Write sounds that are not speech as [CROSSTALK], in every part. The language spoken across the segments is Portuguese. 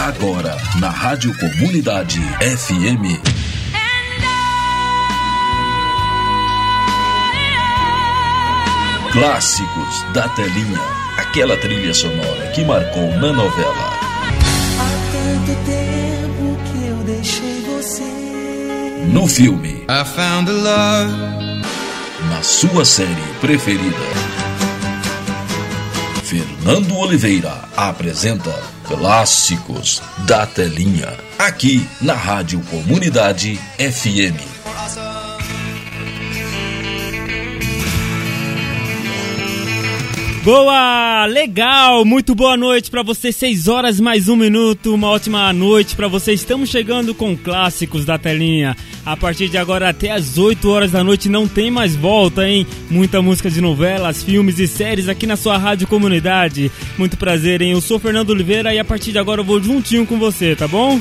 Agora, na Rádio Comunidade FM. Clássicos da telinha. Aquela trilha sonora que marcou na novela. Há tanto tempo que eu deixei você. No filme. I found a love. Na sua série preferida. Fernando Oliveira apresenta Clássicos da Telinha. Aqui na Rádio Comunidade FM. Boa, legal, muito boa noite para você. 6 horas mais um minuto, uma ótima noite para você. Estamos chegando com clássicos da telinha. A partir de agora até as 8 horas da noite não tem mais volta, hein? Muita música de novelas, filmes e séries aqui na sua rádio comunidade. Muito prazer, hein? Eu sou Fernando Oliveira e a partir de agora eu vou juntinho com você, tá bom?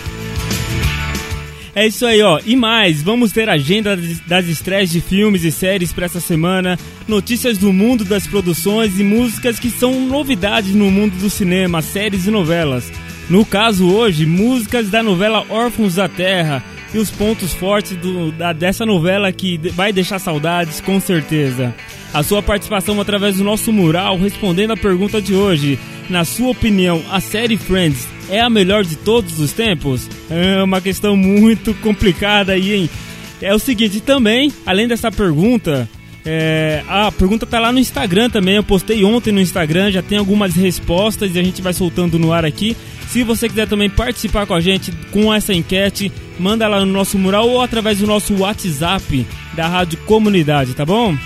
É isso aí, ó. E mais, vamos ter agenda das estreias de filmes e séries para essa semana, notícias do mundo das produções e músicas que são novidades no mundo do cinema, séries e novelas. No caso hoje, músicas da novela Órfãos da Terra e os pontos fortes do, da, dessa novela que vai deixar saudades com certeza. A sua participação através do nosso mural respondendo a pergunta de hoje. Na sua opinião, a série Friends é a melhor de todos os tempos? É uma questão muito complicada aí, hein? É o seguinte, também, além dessa pergunta, é, a pergunta tá lá no Instagram também. Eu postei ontem no Instagram, já tem algumas respostas e a gente vai soltando no ar aqui. Se você quiser também participar com a gente com essa enquete, manda lá no nosso mural ou através do nosso WhatsApp da Rádio Comunidade, tá bom?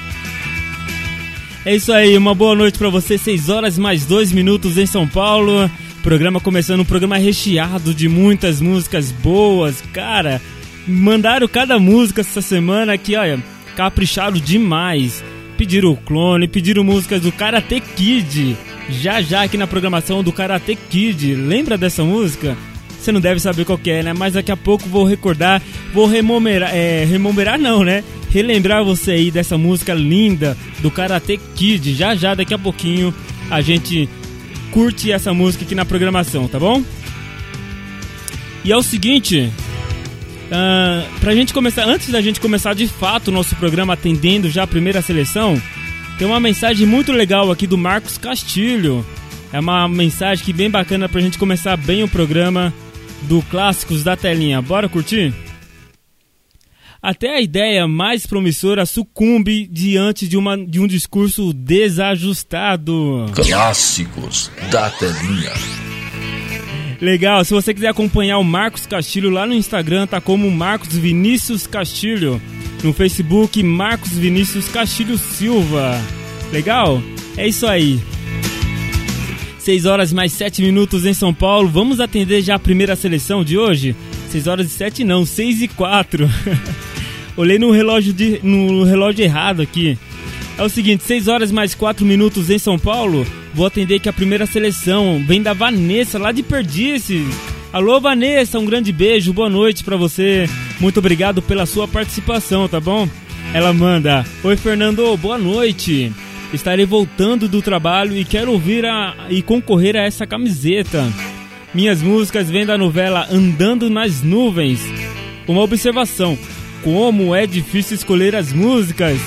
É isso aí, uma boa noite para você. 6 horas mais 2 minutos em São Paulo. Programa começando, um programa recheado de muitas músicas boas. Cara, mandaram cada música essa semana que, olha, capricharam demais. Pediram o clone, pediram músicas do Karate Kid. Já já aqui na programação do Karate Kid. Lembra dessa música? Você não deve saber qual é, né? Mas daqui a pouco vou recordar, vou rememorar, é, rememorar não, né? Relembrar você aí dessa música linda do Karate Kid. Já já, daqui a pouquinho, a gente curte essa música aqui na programação, tá bom? E é o seguinte, uh, pra gente começar, antes da gente começar de fato o nosso programa atendendo já a primeira seleção, tem uma mensagem muito legal aqui do Marcos Castilho. É uma mensagem que bem bacana pra gente começar bem o programa do Clássicos da Telinha. Bora curtir? Até a ideia mais promissora sucumbe diante de, uma, de um discurso desajustado. Clássicos da telinha. Legal, se você quiser acompanhar o Marcos Castilho lá no Instagram, tá como Marcos Vinícius Castilho. No Facebook, Marcos Vinícius Castilho Silva. Legal? É isso aí. 6 horas mais 7 minutos em São Paulo. Vamos atender já a primeira seleção de hoje? 6 horas e 7 não, 6 e 4. [LAUGHS] Olhei no relógio, de, no relógio errado aqui. É o seguinte, 6 horas mais 4 minutos em São Paulo. Vou atender que a primeira seleção vem da Vanessa, lá de Perdices. Alô, Vanessa, um grande beijo, boa noite para você. Muito obrigado pela sua participação, tá bom? Ela manda: Oi, Fernando, boa noite. Estarei voltando do trabalho e quero ouvir a, e concorrer a essa camiseta. Minhas músicas vêm da novela Andando nas Nuvens. Uma observação: como é difícil escolher as músicas.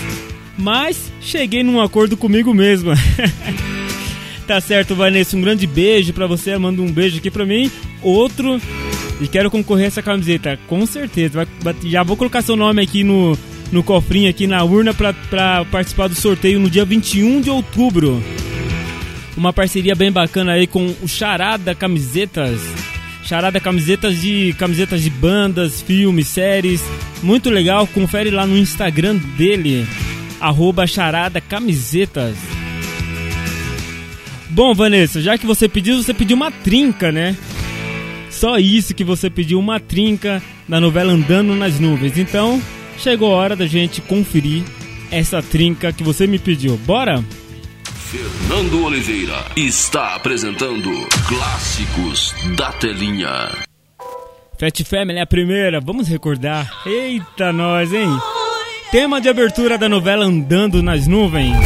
Mas cheguei num acordo comigo mesma. [LAUGHS] tá certo, Vanessa, um grande beijo para você. Manda um beijo aqui pra mim. Outro. E quero concorrer a essa camiseta, com certeza. já vou colocar seu nome aqui no, no cofrinho, aqui na urna, pra participar do sorteio no dia 21 de outubro. Uma parceria bem bacana aí com o Charada Camisetas. Charada camisetas de camisetas de bandas, filmes, séries. Muito legal, confere lá no Instagram dele, arroba charada camisetas. Bom, Vanessa, já que você pediu, você pediu uma trinca, né? Só isso que você pediu, uma trinca da novela Andando nas Nuvens. Então, chegou a hora da gente conferir essa trinca que você me pediu. Bora? Fernando Oliveira está apresentando Clássicos da Telinha. Fat Family é a primeira, vamos recordar. Eita, nós, hein? Tema de abertura da novela Andando nas Nuvens.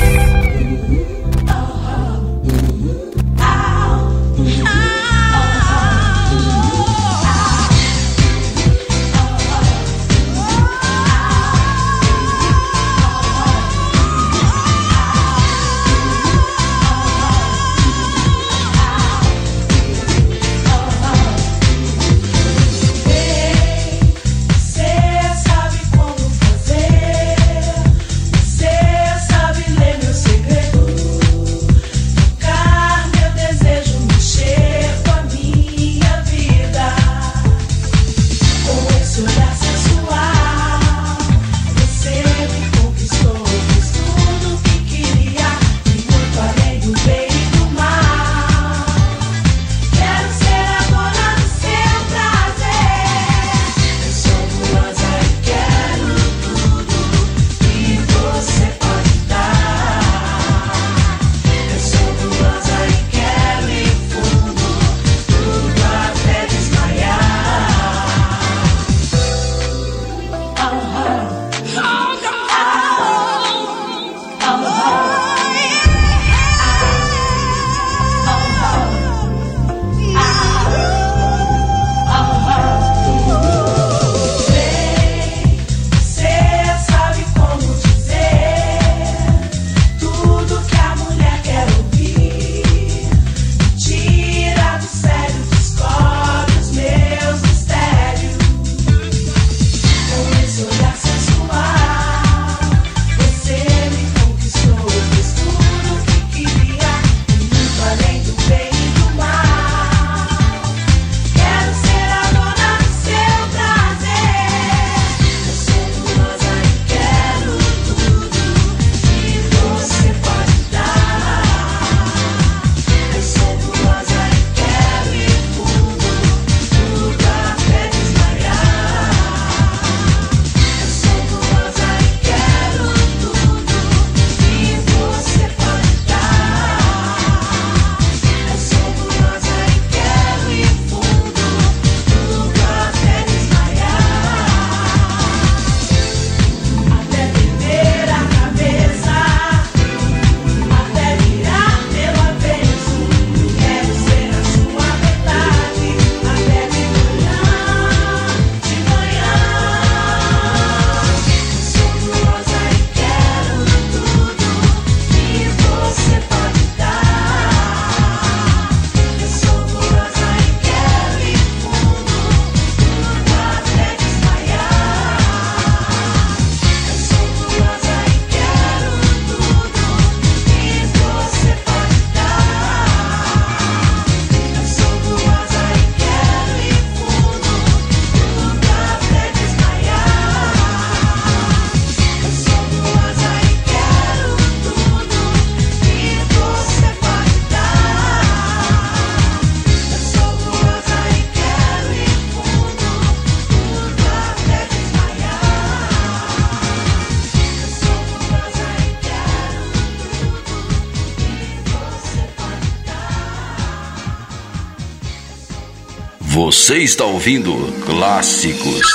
Você está ouvindo Clássicos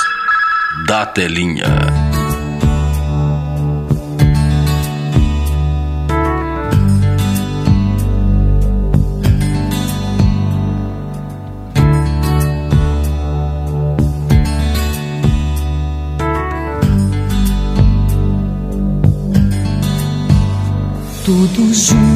da Telinha. Tudo junto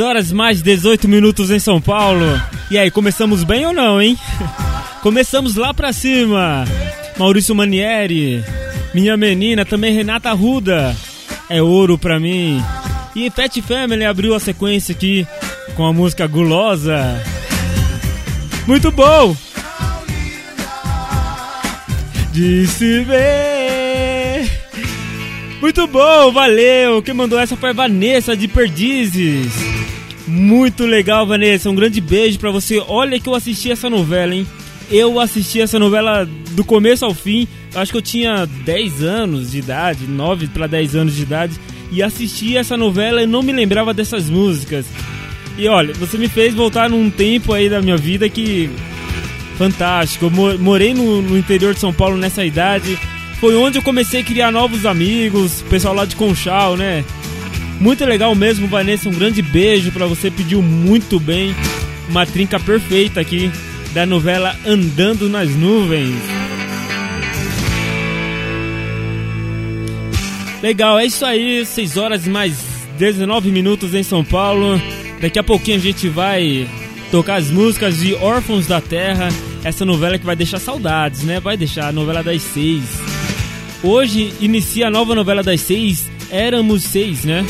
Horas mais 18 minutos em São Paulo. E aí, começamos bem ou não, hein? [LAUGHS] Começamos lá pra cima. Maurício Manieri, minha menina, também Renata Ruda. É ouro pra mim. E Fat Family abriu a sequência aqui com a música Gulosa. Muito bom! De se ver. Muito bom, valeu! Quem mandou essa foi a Vanessa de Perdizes. Muito legal, Vanessa. Um grande beijo para você. Olha que eu assisti essa novela, hein? Eu assisti essa novela do começo ao fim. Acho que eu tinha 10 anos de idade, 9 para 10 anos de idade, e assisti essa novela e não me lembrava dessas músicas. E olha, você me fez voltar num tempo aí da minha vida que fantástico. Eu morei no, no interior de São Paulo nessa idade. Foi onde eu comecei a criar novos amigos, pessoal lá de Conchal, né? Muito legal mesmo, Vanessa. Um grande beijo para você. Pediu muito bem. Uma trinca perfeita aqui da novela Andando nas Nuvens. Legal, é isso aí. 6 horas mais 19 minutos em São Paulo. Daqui a pouquinho a gente vai tocar as músicas de Órfãos da Terra. Essa novela que vai deixar saudades, né? Vai deixar a novela das seis. Hoje inicia a nova novela das seis, Éramos Seis, né?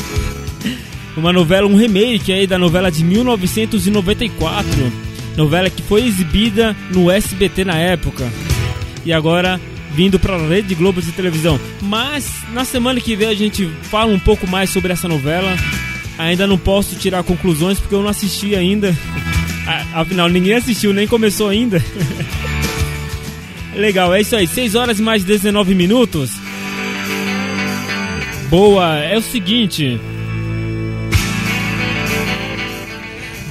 Uma novela, um remake aí da novela de 1994. Novela que foi exibida no SBT na época. E agora vindo para a Rede Globo de televisão. Mas na semana que vem a gente fala um pouco mais sobre essa novela. Ainda não posso tirar conclusões porque eu não assisti ainda. [LAUGHS] Afinal, ninguém assistiu, nem começou ainda. [LAUGHS] Legal, é isso aí. 6 horas e mais 19 minutos. Boa, é o seguinte.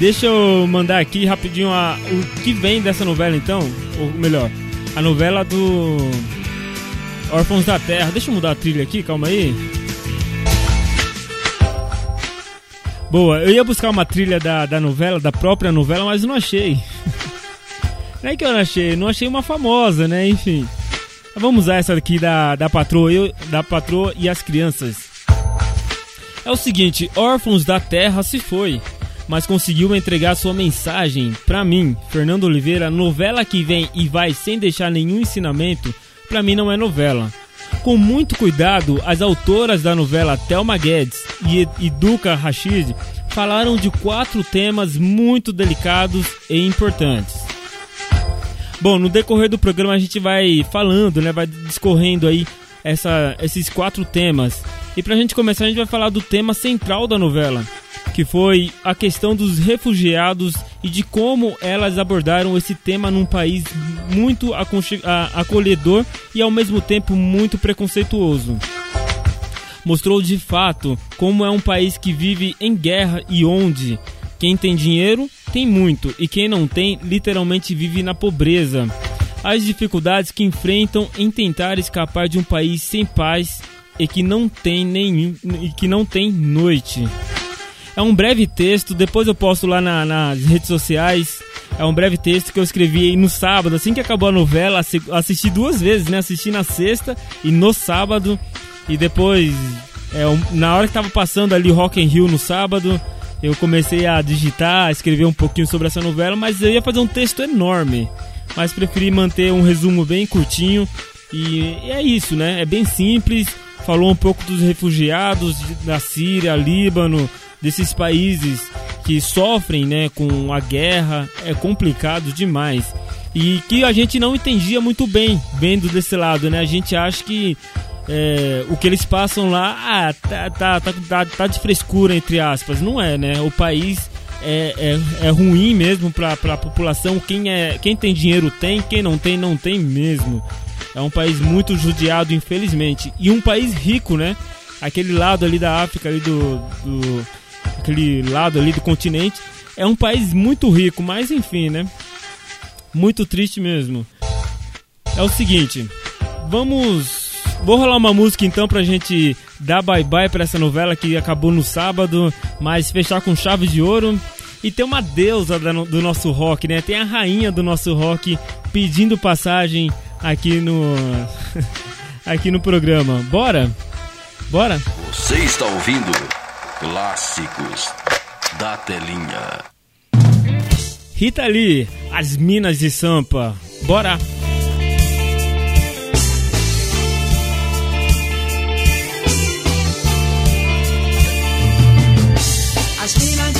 Deixa eu mandar aqui rapidinho a, o que vem dessa novela então, ou melhor, a novela do Órfãos da Terra. Deixa eu mudar a trilha aqui, calma aí. Boa, eu ia buscar uma trilha da, da novela, da própria novela, mas não achei. [LAUGHS] Não é que eu não achei, não achei uma famosa, né? Enfim. Vamos usar essa aqui da, da patroa, eu, da patroa e as crianças. É o seguinte, órfãos da terra se foi, mas conseguiu entregar sua mensagem para mim, Fernando Oliveira, novela que vem e vai sem deixar nenhum ensinamento, para mim não é novela. Com muito cuidado, as autoras da novela Thelma Guedes e, e Duca Rachid falaram de quatro temas muito delicados e importantes. Bom, no decorrer do programa a gente vai falando, né, vai discorrendo aí essa, esses quatro temas. E pra gente começar, a gente vai falar do tema central da novela, que foi a questão dos refugiados e de como elas abordaram esse tema num país muito acolhedor e ao mesmo tempo muito preconceituoso. Mostrou de fato como é um país que vive em guerra e onde quem tem dinheiro tem muito e quem não tem literalmente vive na pobreza. As dificuldades que enfrentam em tentar escapar de um país sem paz e que não tem nenhum e que não tem noite. É um breve texto, depois eu posto lá na, nas redes sociais. É um breve texto que eu escrevi no sábado, assim que acabou a novela, assisti duas vezes, né? Assisti na sexta e no sábado. E depois, é, na hora que tava passando ali Rock in Rio no sábado, eu comecei a digitar, a escrever um pouquinho sobre essa novela, mas eu ia fazer um texto enorme. Mas preferi manter um resumo bem curtinho. E é isso, né? É bem simples. falou um pouco dos refugiados da Síria, Líbano, desses países que sofrem né, com a guerra, é complicado demais. E que a gente não entendia muito bem, vendo desse lado, né? A gente acha que é, o que eles passam lá, ah, tá, tá, tá, tá, de frescura, entre aspas. Não é, né? O país é, é, é ruim mesmo para a população. Quem, é, quem tem dinheiro tem, quem não tem, não tem mesmo. É um país muito judiado, infelizmente. E um país rico, né? Aquele lado ali da África, ali do, do aquele lado ali do continente, é um país muito rico, mas enfim, né? Muito triste mesmo. É o seguinte, vamos. Vou rolar uma música então pra gente dar bye bye pra essa novela que acabou no sábado, mas fechar com chave de ouro. E tem uma deusa do nosso rock, né? Tem a rainha do nosso rock pedindo passagem aqui no. [LAUGHS] aqui no programa. Bora? Bora? Você está ouvindo Clássicos da Telinha. Rita Lee, As Minas de Sampa. Bora! As minas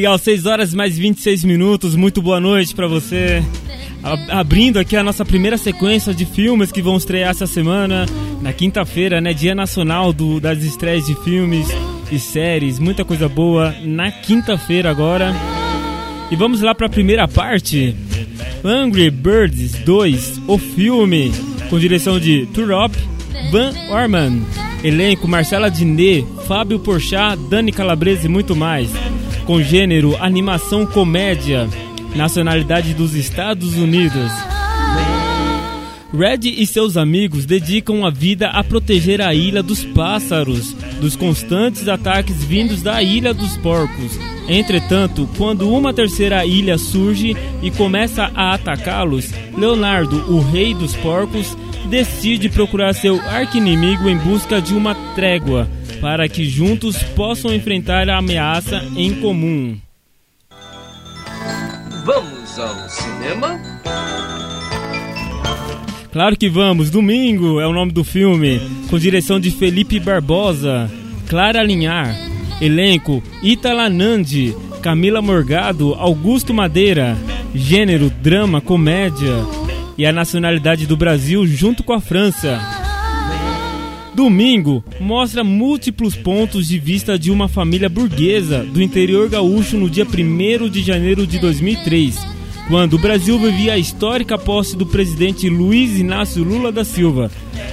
Legal, 6 horas mais 26 minutos. Muito boa noite pra você. abrindo aqui a nossa primeira sequência de filmes que vão estrear essa semana, na quinta-feira, né? Dia Nacional do, das estreias de filmes e séries, muita coisa boa na quinta-feira agora. E vamos lá para a primeira parte. Angry Birds 2, o filme, com direção de Turop Van Orman. Elenco Marcela Diné, Fábio Porchat, Dani Calabrese e muito mais. Com gênero animação comédia nacionalidade dos Estados Unidos. Red e seus amigos dedicam a vida a proteger a Ilha dos Pássaros dos constantes ataques vindos da Ilha dos Porcos. Entretanto, quando uma terceira ilha surge e começa a atacá-los, Leonardo, o rei dos porcos, decide procurar seu arquinimigo em busca de uma trégua, para que juntos possam enfrentar a ameaça em comum. Vamos ao cinema? Claro que vamos, Domingo é o nome do filme, com direção de Felipe Barbosa, Clara Linhar, elenco Itala Nandi, Camila Morgado, Augusto Madeira, gênero drama, comédia e a nacionalidade do Brasil junto com a França. Domingo mostra múltiplos pontos de vista de uma família burguesa do interior gaúcho no dia 1 de janeiro de 2003, quando o Brasil vivia a histórica posse do presidente Luiz Inácio Lula da Silva.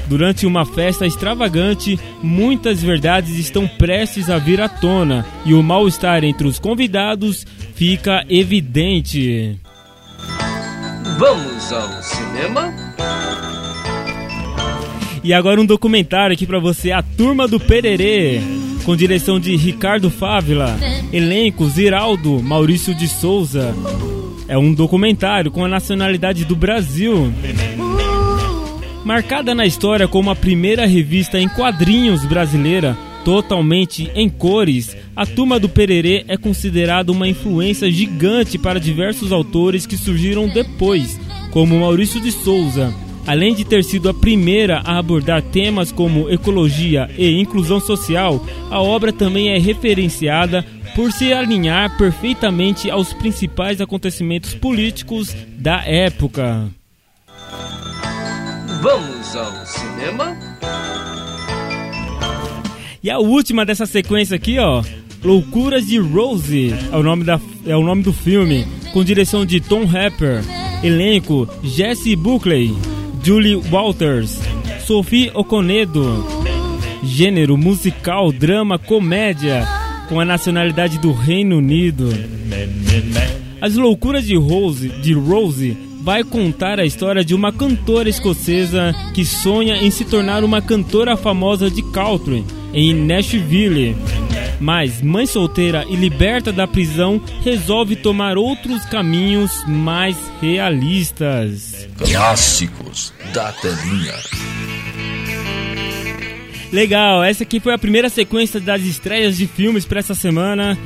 Durante uma festa extravagante, muitas verdades estão prestes a vir à tona e o mal-estar entre os convidados fica evidente. Vamos ao cinema? E agora um documentário aqui para você, A Turma do Pererê, com direção de Ricardo Fávila, elenco Ziraldo, Maurício de Souza. É um documentário com a nacionalidade do Brasil. Marcada na história como a primeira revista em quadrinhos brasileira, totalmente em cores, a Turma do Pererê é considerada uma influência gigante para diversos autores que surgiram depois, como Maurício de Souza. Além de ter sido a primeira a abordar temas como ecologia e inclusão social, a obra também é referenciada por se alinhar perfeitamente aos principais acontecimentos políticos da época. Vamos ao cinema? E a última dessa sequência aqui, ó, Loucuras de Rose, é o nome, da, é o nome do filme, com direção de Tom Happer, elenco Jesse Buckley, Julie Walters, Sophie Oconedo. Gênero musical, drama, comédia, com a nacionalidade do Reino Unido. As Loucuras de Rose, de Rose vai contar a história de uma cantora escocesa que sonha em se tornar uma cantora famosa de country em Nashville. Mas mãe solteira e liberta da prisão resolve tomar outros caminhos mais realistas. Clássicos da telinha. Legal, essa aqui foi a primeira sequência das estreias de filmes para essa semana.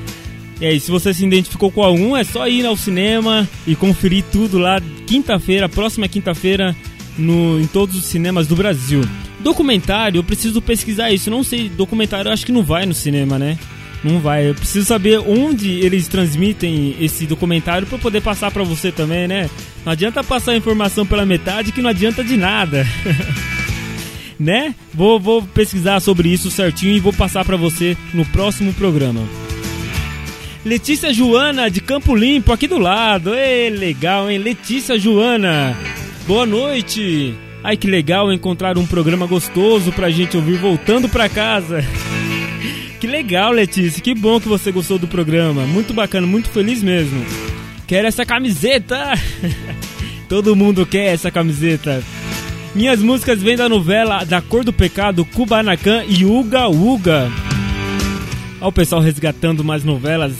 E aí, se você se identificou com algum, é só ir ao cinema e conferir tudo lá quinta-feira, próxima quinta-feira, no, em todos os cinemas do Brasil. Documentário, eu preciso pesquisar isso. Não sei, documentário eu acho que não vai no cinema, né? Não vai. Eu preciso saber onde eles transmitem esse documentário para poder passar para você também, né? Não adianta passar a informação pela metade que não adianta de nada. [LAUGHS] né? Vou, vou pesquisar sobre isso certinho e vou passar para você no próximo programa. Letícia Joana de Campo Limpo aqui do lado. Ei, legal, hein? Letícia Joana. Boa noite. Ai que legal encontrar um programa gostoso pra gente ouvir voltando pra casa. [LAUGHS] Que legal, Letícia. Que bom que você gostou do programa. Muito bacana, muito feliz mesmo. Quero essa camiseta. [LAUGHS] Todo mundo quer essa camiseta. Minhas músicas vêm da novela Da Cor do Pecado, Kubanacan e Uga Uga. Olha o pessoal resgatando mais novelas.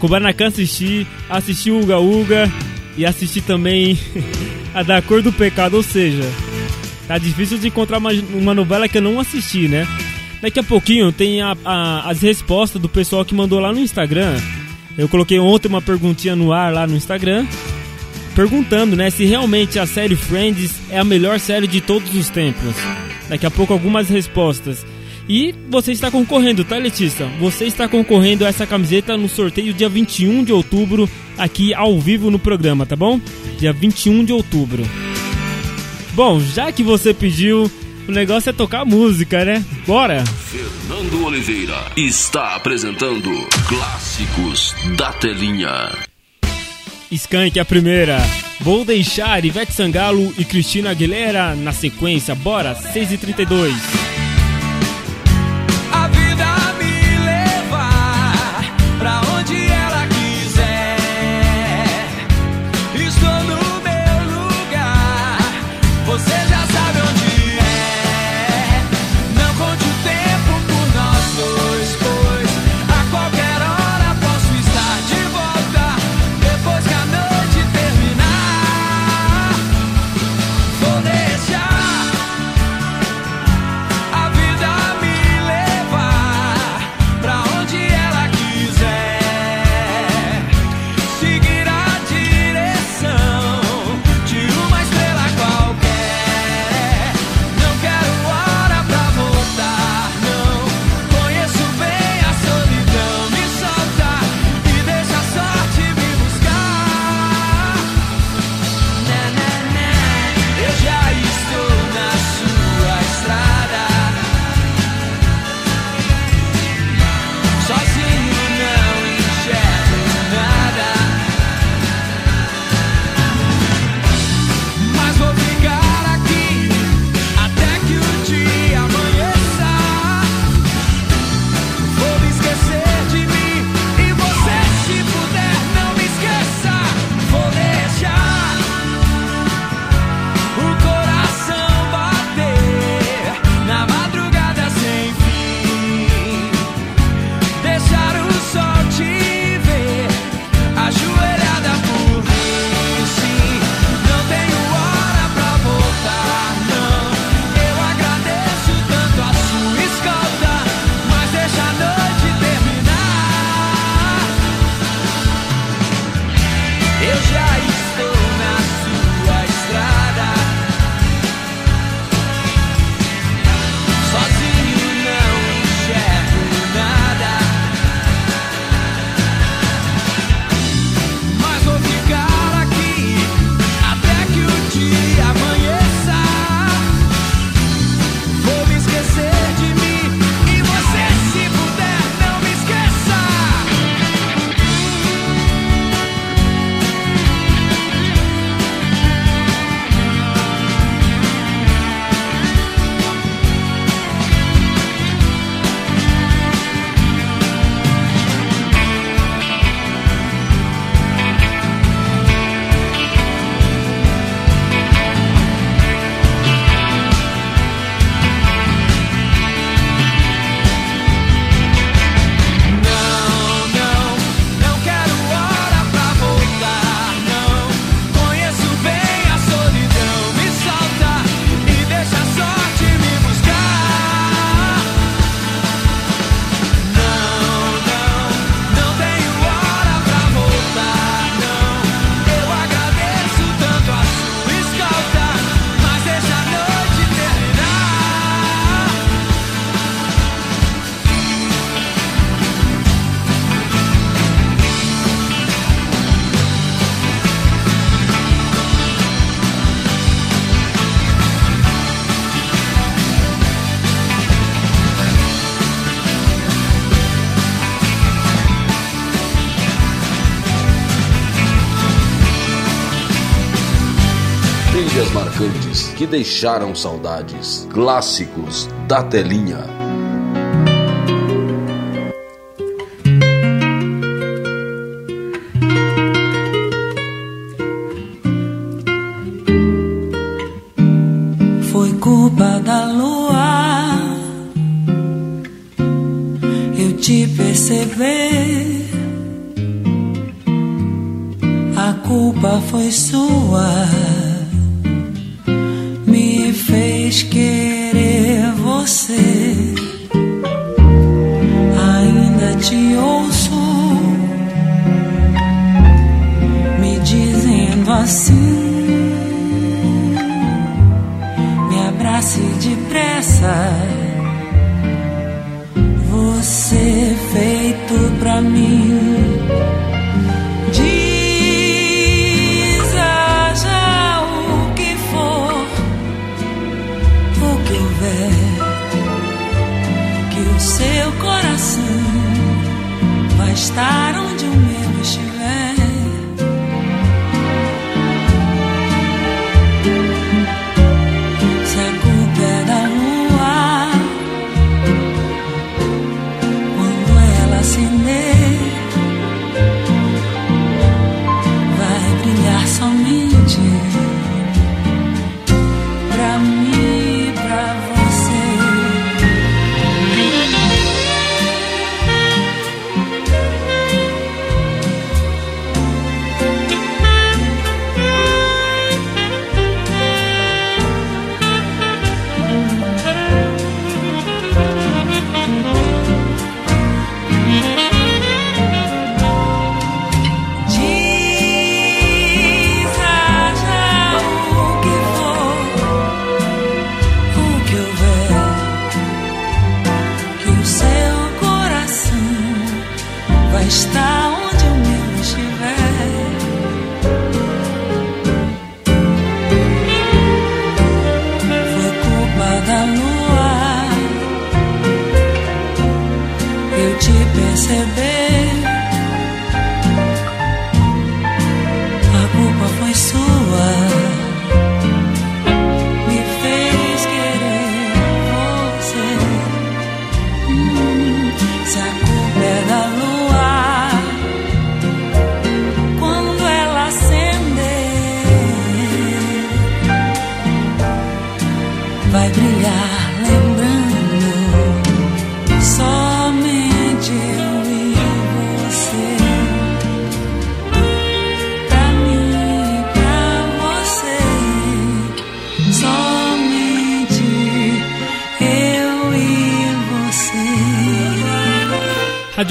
Kubanacan assisti, assisti Uga Uga e assisti também [LAUGHS] a da Cor do Pecado, ou seja, tá difícil de encontrar uma, uma novela que eu não assisti, né? Daqui a pouquinho tem a, a, as respostas do pessoal que mandou lá no Instagram. Eu coloquei ontem uma perguntinha no ar lá no Instagram, perguntando, né, se realmente a série Friends é a melhor série de todos os tempos. Daqui a pouco algumas respostas. E você está concorrendo, tá, Letícia? Você está concorrendo a essa camiseta no sorteio dia 21 de outubro, aqui ao vivo no programa, tá bom? Dia 21 de outubro. Bom, já que você pediu, o negócio é tocar música, né? Bora! Fernando Oliveira está apresentando Clássicos da Telinha. Skank é a primeira. Vou deixar Ivete Sangalo e Cristina Aguilera na sequência. Bora, 6h32. deixaram saudades. Clássicos da telinha.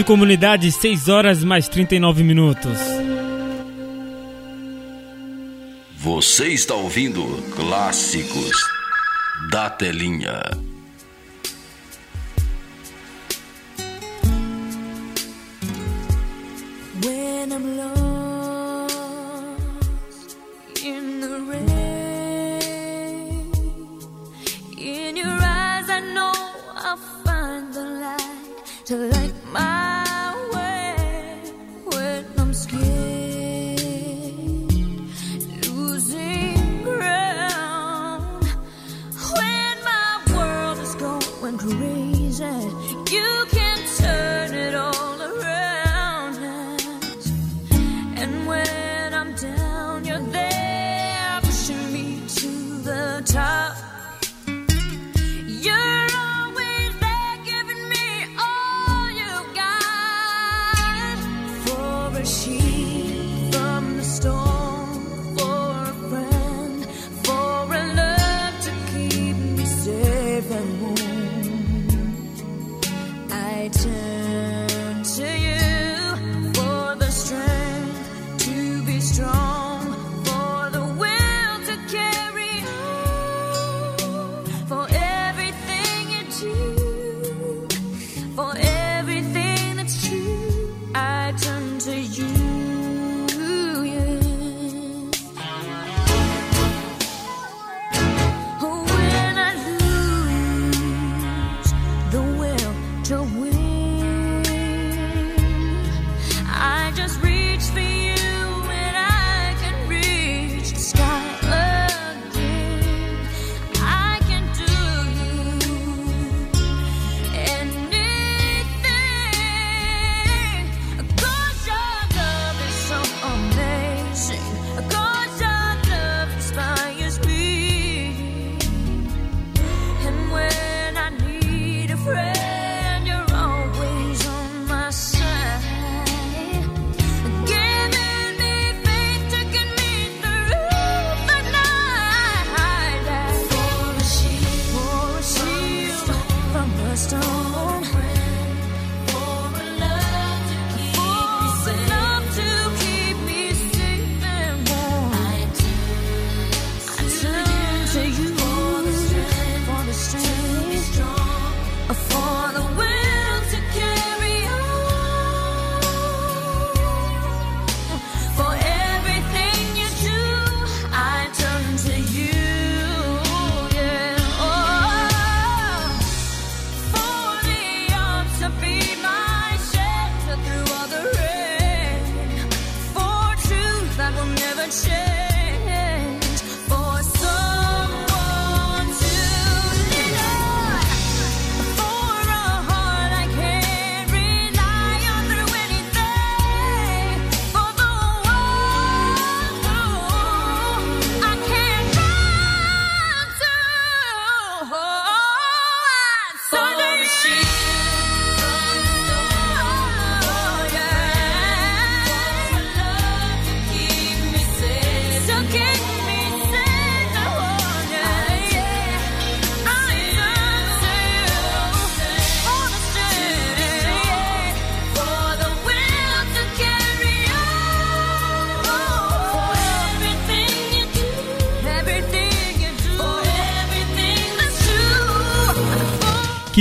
comunidade, 6 horas mais 39 minutos. Você está ouvindo Clássicos da Telinha.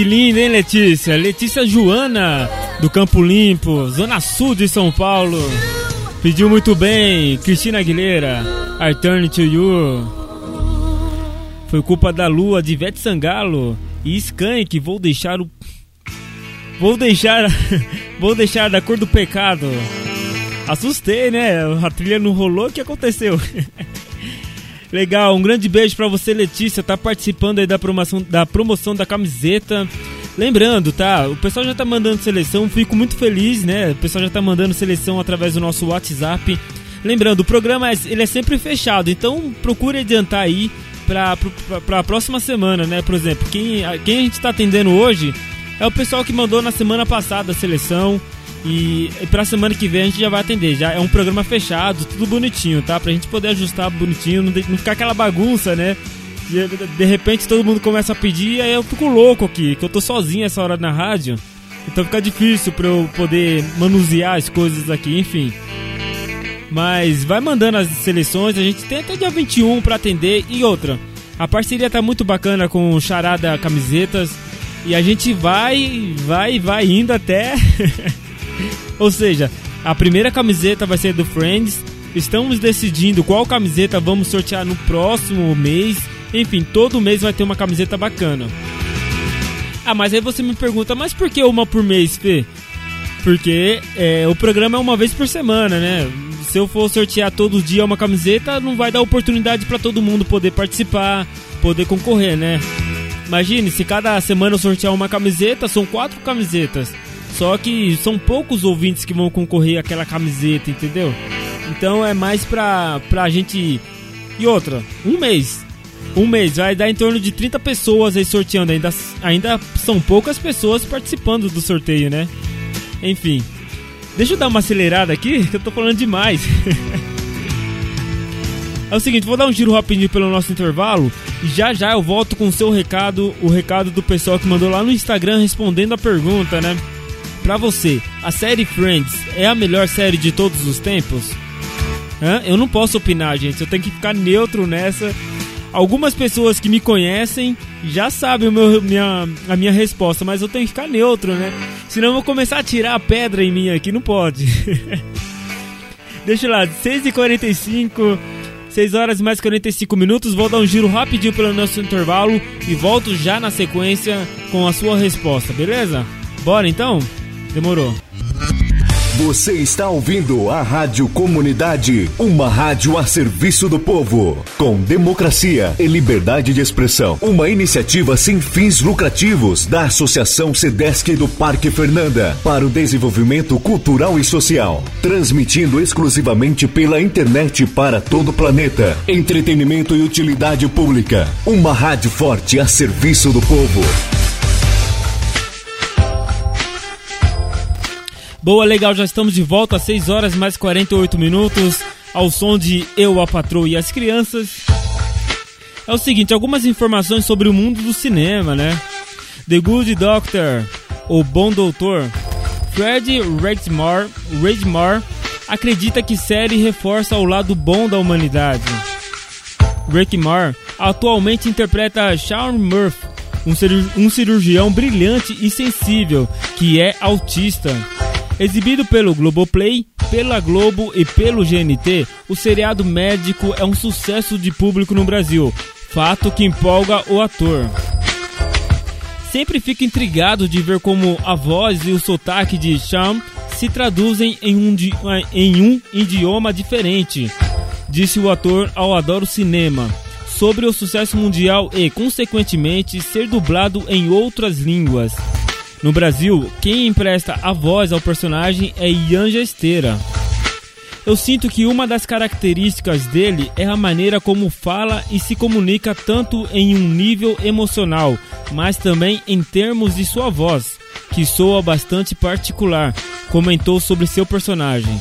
Linda, hein, Letícia? Letícia Joana, do Campo Limpo, Zona Sul de São Paulo. Pediu muito bem. Cristina Aguilera, I Turn to You. Foi culpa da lua de Ivete Sangalo e Skank. Vou deixar o. Vou deixar. [LAUGHS] Vou deixar da cor do pecado. Assustei, né? A trilha não rolou, o que aconteceu? [LAUGHS] Legal, um grande beijo para você, Letícia. Tá participando aí da promoção da, promoção da camiseta. Lembrando, tá? O pessoal já tá mandando seleção, fico muito feliz, né? O pessoal já tá mandando seleção através do nosso WhatsApp. Lembrando, o programa é, ele é sempre fechado, então procure adiantar aí pra, pra, pra próxima semana, né? Por exemplo, quem, quem a gente tá atendendo hoje é o pessoal que mandou na semana passada a seleção. E, pra semana que vem a gente já vai atender. Já é um programa fechado, tudo bonitinho, tá? Pra gente poder ajustar bonitinho, não, ficar aquela bagunça, né? De, de, repente todo mundo começa a pedir, aí eu fico louco aqui, que eu tô sozinho essa hora na rádio. Então fica difícil pra eu poder manusear as coisas aqui, enfim. Mas vai mandando as seleções, a gente tem até dia 21 para atender. E outra, a parceria tá muito bacana com o Charada Camisetas. E a gente vai, vai, vai indo até. [LAUGHS] [LAUGHS] Ou seja, a primeira camiseta vai ser do Friends. Estamos decidindo qual camiseta vamos sortear no próximo mês. Enfim, todo mês vai ter uma camiseta bacana. Ah, mas aí você me pergunta, mas por que uma por mês, Fê? Porque é, o programa é uma vez por semana, né? Se eu for sortear todo dia uma camiseta, não vai dar oportunidade para todo mundo poder participar, poder concorrer, né? Imagine, se cada semana eu sortear uma camiseta, são quatro camisetas. Só que são poucos ouvintes que vão concorrer àquela camiseta, entendeu? Então é mais pra, pra gente. E outra, um mês. Um mês vai dar em torno de 30 pessoas aí sorteando. Ainda, ainda são poucas pessoas participando do sorteio, né? Enfim. Deixa eu dar uma acelerada aqui, [LAUGHS] que eu tô falando demais. [LAUGHS] é o seguinte, vou dar um giro rapidinho pelo nosso intervalo e já já eu volto com o seu recado, o recado do pessoal que mandou lá no Instagram respondendo a pergunta, né? Pra você, a série Friends é a melhor série de todos os tempos? Hã? Eu não posso opinar, gente. Eu tenho que ficar neutro nessa. Algumas pessoas que me conhecem já sabem meu, minha, a minha resposta, mas eu tenho que ficar neutro, né? Senão eu vou começar a tirar a pedra em mim aqui, não pode. [LAUGHS] Deixa lá, 6h45, 6 horas mais 45 minutos. Vou dar um giro rapidinho pelo nosso intervalo e volto já na sequência com a sua resposta, beleza? Bora então? Demorou. Você está ouvindo a Rádio Comunidade, uma rádio a serviço do povo, com democracia e liberdade de expressão. Uma iniciativa sem fins lucrativos da Associação Sedesc do Parque Fernanda para o desenvolvimento cultural e social, transmitindo exclusivamente pela internet para todo o planeta. Entretenimento e utilidade pública. Uma rádio forte a serviço do povo. Boa, legal, já estamos de volta às 6 horas mais 48 minutos, ao som de Eu, a Patroa e as Crianças. É o seguinte, algumas informações sobre o mundo do cinema, né? The Good Doctor, o Bom Doutor. Fred Redmore, Redmore acredita que série reforça o lado bom da humanidade. Rick Moore atualmente interpreta Sean Murphy, um cirurgião brilhante e sensível que é autista. Exibido pelo Globoplay, pela Globo e pelo GNT, o seriado médico é um sucesso de público no Brasil, fato que empolga o ator. Sempre fico intrigado de ver como a voz e o sotaque de Sham se traduzem em um, em um idioma diferente, disse o ator ao Adoro Cinema, sobre o sucesso mundial e, consequentemente, ser dublado em outras línguas. No Brasil, quem empresta a voz ao personagem é Yanja Esteira. Eu sinto que uma das características dele é a maneira como fala e se comunica tanto em um nível emocional, mas também em termos de sua voz, que soa bastante particular, comentou sobre seu personagem.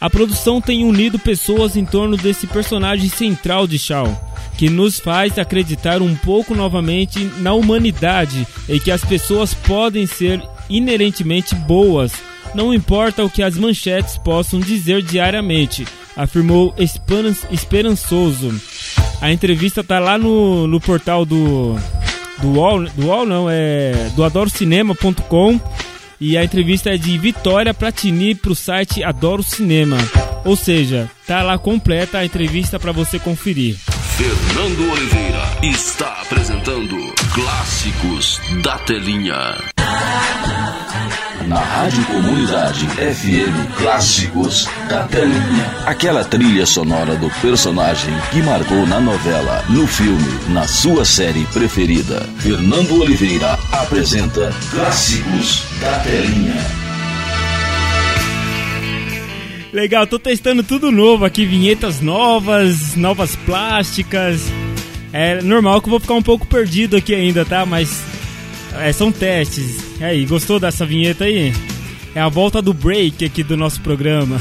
A produção tem unido pessoas em torno desse personagem central de Shaw que nos faz acreditar um pouco novamente na humanidade e que as pessoas podem ser inerentemente boas, não importa o que as manchetes possam dizer diariamente, afirmou esperançoso. A entrevista tá lá no, no portal do, do UOL, do UOL não, é do adorocinema.com e a entrevista é de Vitória Platini pro site Adoro Cinema. Ou seja, tá lá completa a entrevista para você conferir. Fernando Oliveira está apresentando Clássicos da Telinha. Na Rádio Comunidade FM Clássicos da Telinha. Aquela trilha sonora do personagem que marcou na novela, no filme, na sua série preferida. Fernando Oliveira apresenta Clássicos da Telinha. Legal, tô testando tudo novo aqui, vinhetas novas, novas plásticas. É normal que eu vou ficar um pouco perdido aqui ainda, tá? Mas é, são testes. E aí, gostou dessa vinheta aí? É a volta do break aqui do nosso programa.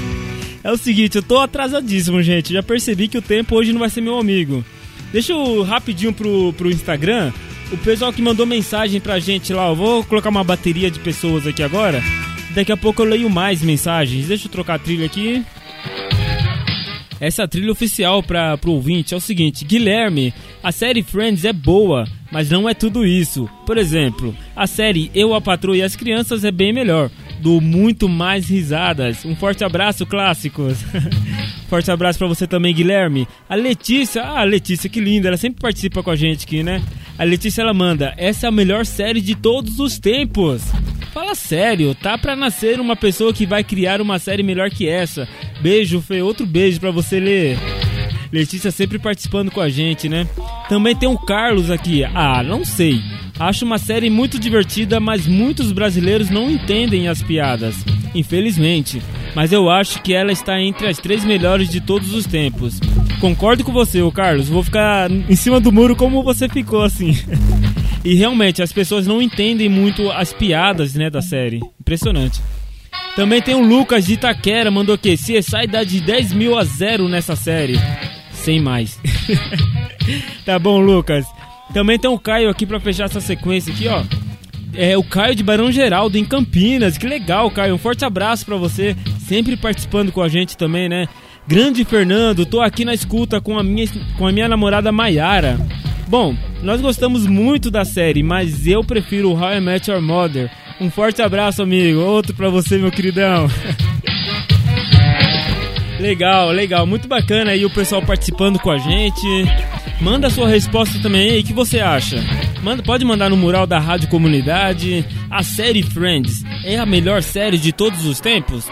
[LAUGHS] é o seguinte, eu tô atrasadíssimo, gente. Já percebi que o tempo hoje não vai ser meu amigo. Deixa eu rapidinho pro, pro Instagram. O pessoal que mandou mensagem pra gente lá, eu vou colocar uma bateria de pessoas aqui agora. Daqui a pouco eu leio mais mensagens. Deixa eu trocar a trilha aqui. Essa trilha oficial para o ouvinte é o seguinte: Guilherme, a série Friends é boa, mas não é tudo isso. Por exemplo, a série Eu, a Patroa e as Crianças é bem melhor. Do muito mais risadas. Um forte abraço, clássicos. [LAUGHS] forte abraço para você também, Guilherme. A Letícia, ah, a Letícia, que linda, ela sempre participa com a gente aqui, né? A Letícia ela manda: Essa é a melhor série de todos os tempos. Fala sério, tá pra nascer uma pessoa que vai criar uma série melhor que essa. Beijo, Fê. Outro beijo pra você ler. Letícia sempre participando com a gente, né? Também tem o Carlos aqui. Ah, não sei. Acho uma série muito divertida, mas muitos brasileiros não entendem as piadas. Infelizmente. Mas eu acho que ela está entre as três melhores de todos os tempos. Concordo com você, ô Carlos. Vou ficar em cima do muro como você ficou assim. [LAUGHS] e realmente, as pessoas não entendem muito as piadas, né, da série. Impressionante. Também tem o Lucas de Itaquera, mandou que CSI dá de 10 mil a 0 nessa série. Sem mais. [LAUGHS] tá bom, Lucas. Também tem o Caio aqui pra fechar essa sequência aqui, ó. É o Caio de Barão Geraldo, em Campinas. Que legal, Caio. Um forte abraço pra você. Sempre participando com a gente também, né? Grande Fernando, tô aqui na escuta com a minha, com a minha namorada Maiara. Bom, nós gostamos muito da série, mas eu prefiro How I Met Your Mother. Um forte abraço, amigo. Outro pra você, meu queridão. [LAUGHS] legal, legal. Muito bacana aí o pessoal participando com a gente. Manda sua resposta também aí, o que você acha? Manda, pode mandar no mural da Rádio Comunidade. A série Friends é a melhor série de todos os tempos?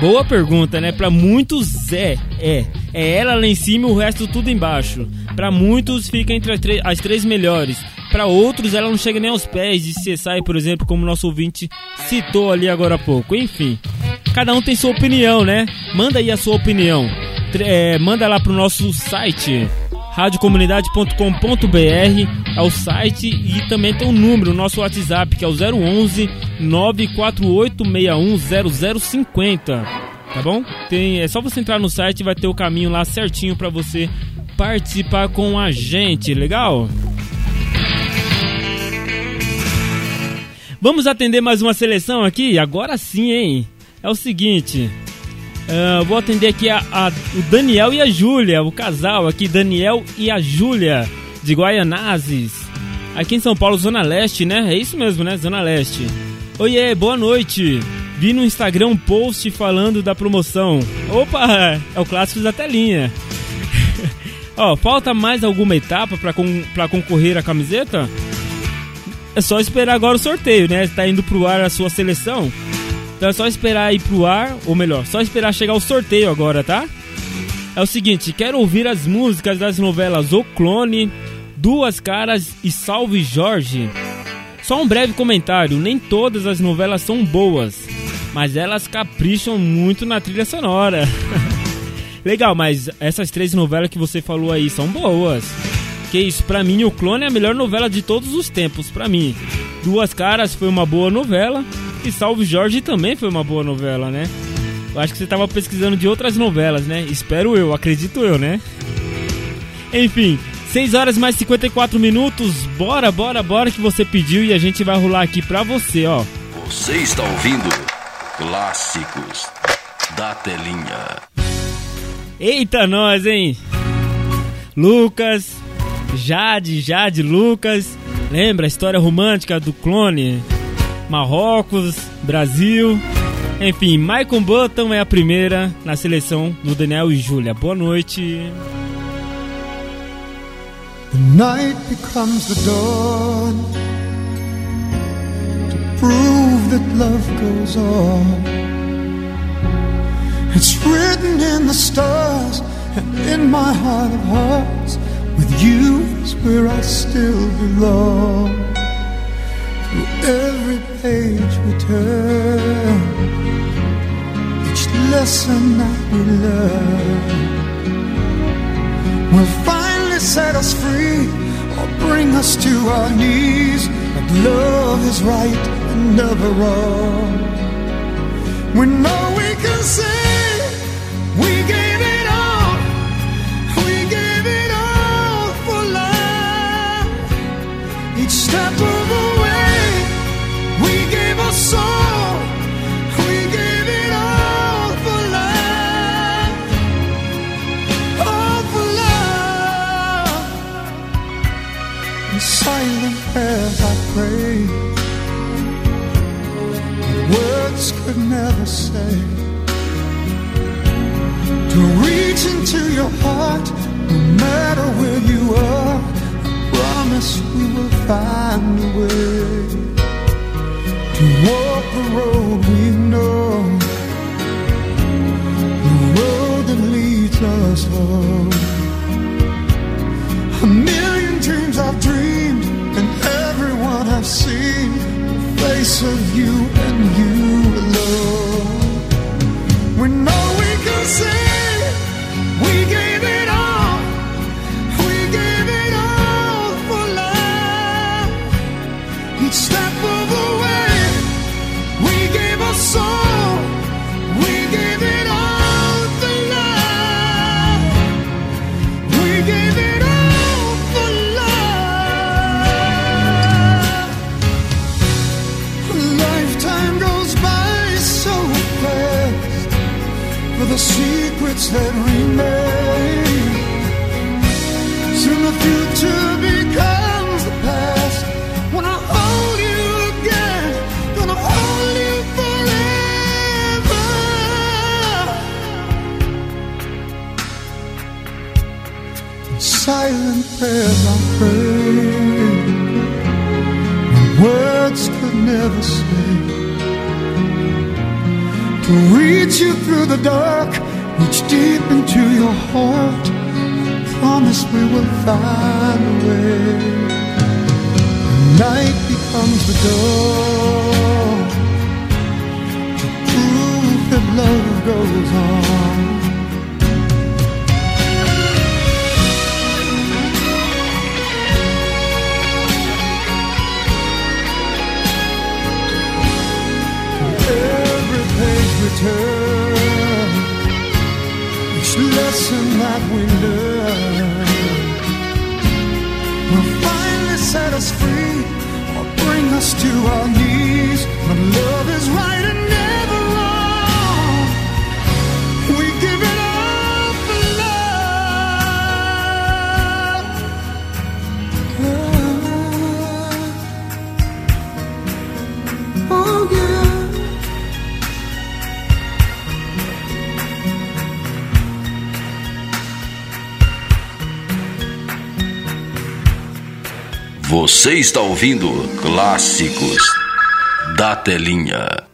Boa pergunta, né? Pra muitos é, é. É ela lá em cima e o resto tudo embaixo. Pra muitos fica entre as, as três melhores. Para outros, ela não chega nem aos pés de CSI, por exemplo, como nosso ouvinte citou ali agora há pouco. Enfim, cada um tem sua opinião, né? Manda aí a sua opinião. É, manda lá pro nosso site radiocomunidade.com.br é o site e também tem o um número, o nosso WhatsApp, que é o 011 948610050. Tá bom? Tem, é só você entrar no site vai ter o caminho lá certinho para você participar com a gente, legal? Vamos atender mais uma seleção aqui? Agora sim, hein? É o seguinte. Uh, vou atender aqui a, a, o Daniel e a Júlia, o casal aqui, Daniel e a Júlia, de Guaianazes. Aqui em São Paulo, Zona Leste, né? É isso mesmo, né? Zona Leste. Oiê, boa noite. Vi no Instagram um post falando da promoção. Opa, é o clássico da telinha. [LAUGHS] Ó, falta mais alguma etapa para con concorrer à camiseta? É só esperar agora o sorteio, né? Está indo pro ar a sua seleção. Então é só esperar ir pro ar, ou melhor, só esperar chegar o sorteio agora, tá? É o seguinte, quero ouvir as músicas das novelas O Clone, Duas Caras e Salve Jorge. Só um breve comentário, nem todas as novelas são boas, mas elas capricham muito na trilha sonora. [LAUGHS] Legal, mas essas três novelas que você falou aí são boas. Que isso, pra mim, O Clone é a melhor novela de todos os tempos, pra mim. Duas Caras foi uma boa novela e Salve Jorge também foi uma boa novela, né? Eu acho que você tava pesquisando de outras novelas, né? Espero eu, acredito eu, né? Enfim, 6 horas mais 54 minutos. Bora, bora, bora que você pediu e a gente vai rolar aqui pra você, ó. Você está ouvindo Clássicos da Telinha. Eita, nós, hein? Lucas, Jade, Jade, Lucas. Lembra a história romântica do clone? Marrocos, Brasil. Enfim, Michael Button é a primeira na seleção do Daniel e Júlia. Boa noite. The night becomes the dawn to prove that love goes on. It's written in the stars and in my heart of hearts. With you is where I still belong. Through every page we turn, each lesson that we learn will finally set us free or bring us to our knees. Love is right and never wrong. We know we can say we gave it all. We gave it all for love. Each step pray. Words could never say. To reach into your heart, no matter where you are. I promise we will find a way to walk the road we know, the road that leads us home. A million dreams I've dreamed, I've seen, the face of you and you alone. We know we can say secrets that remain. Soon the future becomes the past. When I hold you again, gonna hold you forever. Silent prayers I pray. Words could never say to reach you through the dark, deep into your heart. Promise we will find a way. Night becomes the dawn to prove that love goes on. Every page we turn, each lesson that we learn will finally set us free or bring us to our knees. But love is right Você está ouvindo Clássicos da Telinha.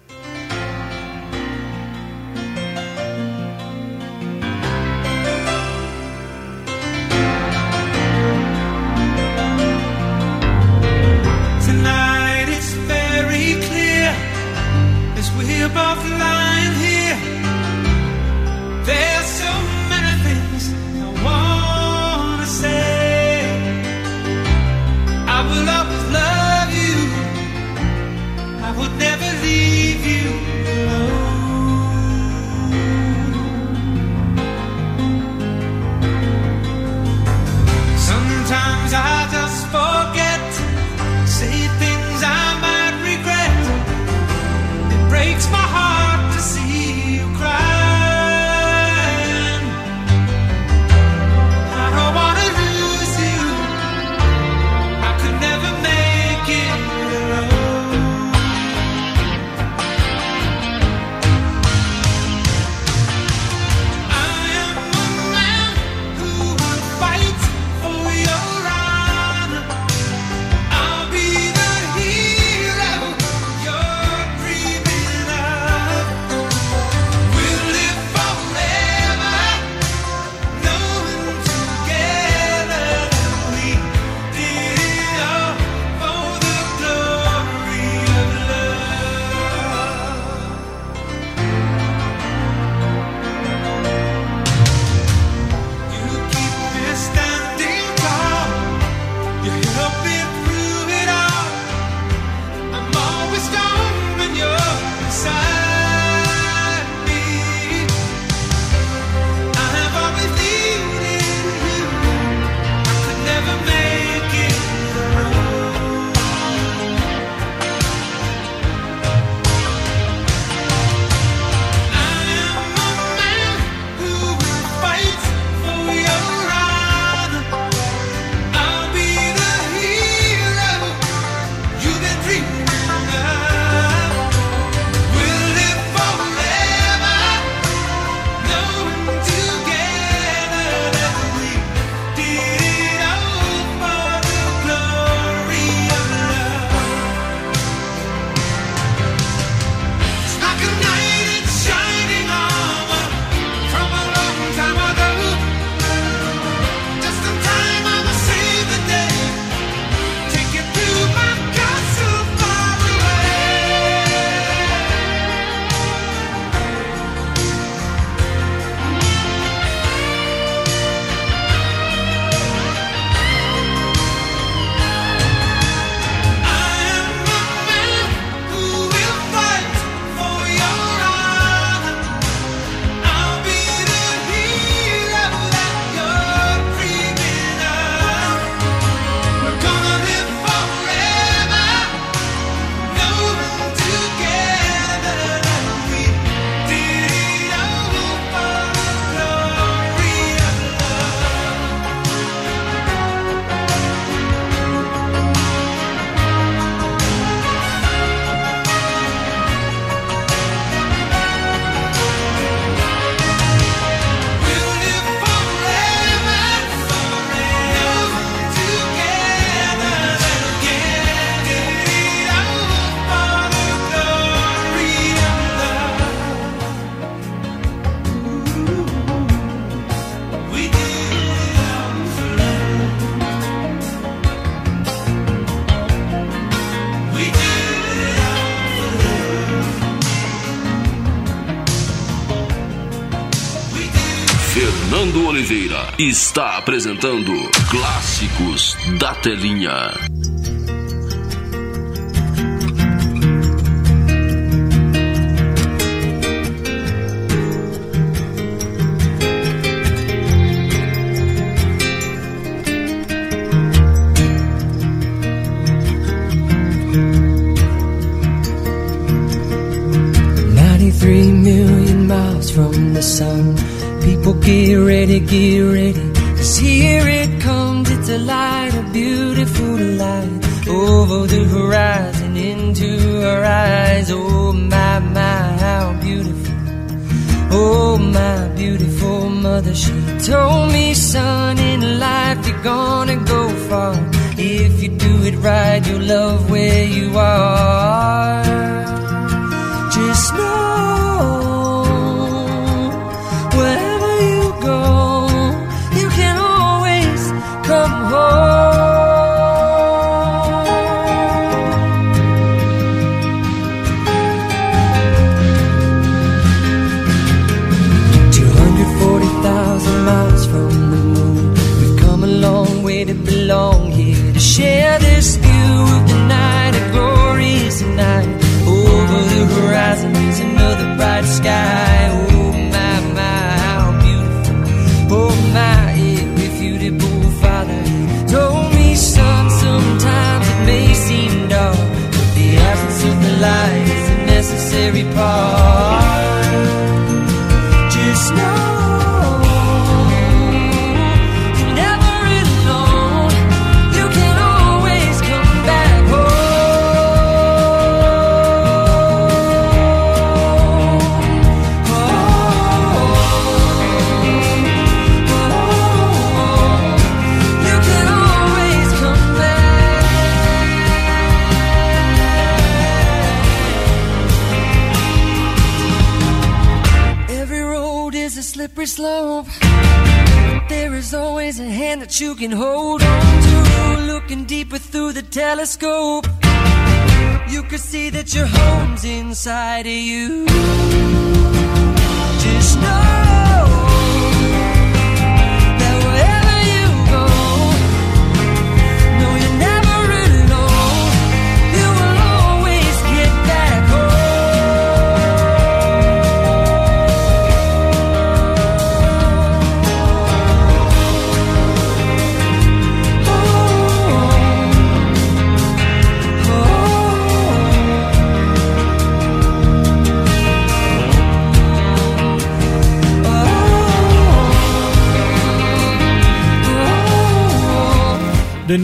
Fernando Oliveira está apresentando Clássicos da Telinha.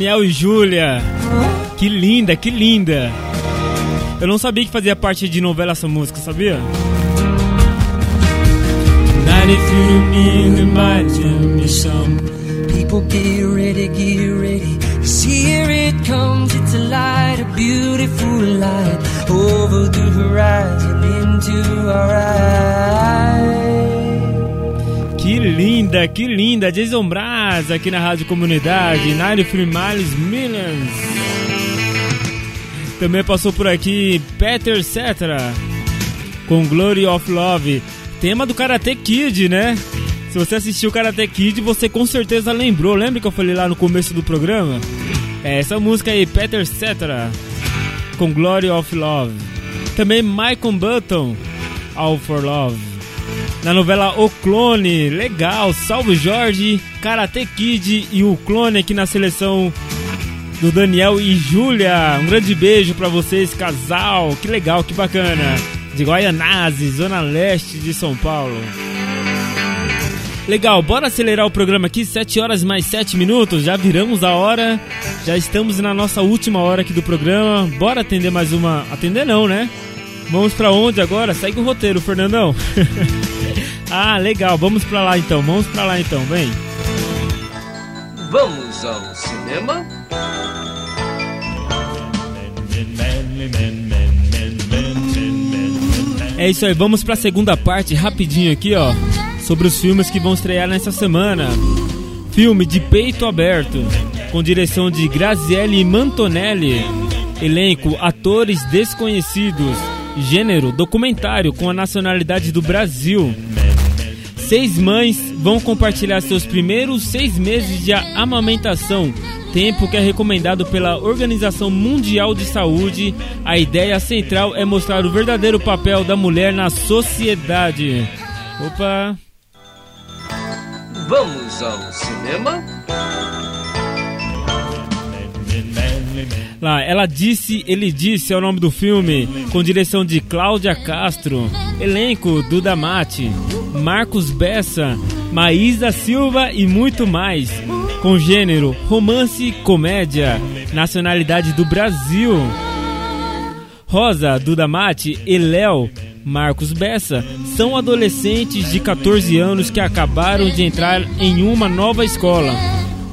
Daniel e Júlia. Que linda, que linda. Eu não sabia que fazia parte de novela essa música, sabia? People get ready, get ready. Cause here it comes, it's a light, a beautiful light. Over the horizon, into our eyes. Que linda, que linda. Jason Aqui na Rádio Comunidade, 93 Miles Millions. Também passou por aqui Peter Cetera com Glory of Love, tema do Karate Kid, né? Se você assistiu Karate Kid, você com certeza lembrou. Lembra que eu falei lá no começo do programa? É essa música aí, Peter Cetera com Glory of Love. Também Michael Button, All for Love. Na novela O Clone, legal, Salve Jorge, Karate Kid e o Clone aqui na seleção do Daniel e Júlia. Um grande beijo pra vocês, casal. Que legal, que bacana. De Guaianazes, Zona Leste de São Paulo. Legal, bora acelerar o programa aqui, 7 horas mais 7 minutos, já viramos a hora, já estamos na nossa última hora aqui do programa. Bora atender mais uma. Atender não, né? Vamos pra onde agora? Segue o roteiro, Fernandão. [LAUGHS] ah, legal, vamos pra lá então, vamos pra lá então, vem. Vamos ao cinema? É isso aí, vamos pra segunda parte rapidinho aqui, ó, sobre os filmes que vão estrear nessa semana. Filme de peito aberto, com direção de Graziele Mantonelli. Elenco: atores desconhecidos. Gênero: documentário com a nacionalidade do Brasil. Seis mães vão compartilhar seus primeiros seis meses de amamentação, tempo que é recomendado pela Organização Mundial de Saúde. A ideia central é mostrar o verdadeiro papel da mulher na sociedade. Opa! Vamos ao cinema? Lá, ela disse, ele disse é o nome do filme, com direção de Cláudia Castro, elenco Duda Mate, Marcos Bessa, Maísa Silva e muito mais, com gênero romance comédia, nacionalidade do Brasil. Rosa, Duda Mate e Léo, Marcos Bessa, são adolescentes de 14 anos que acabaram de entrar em uma nova escola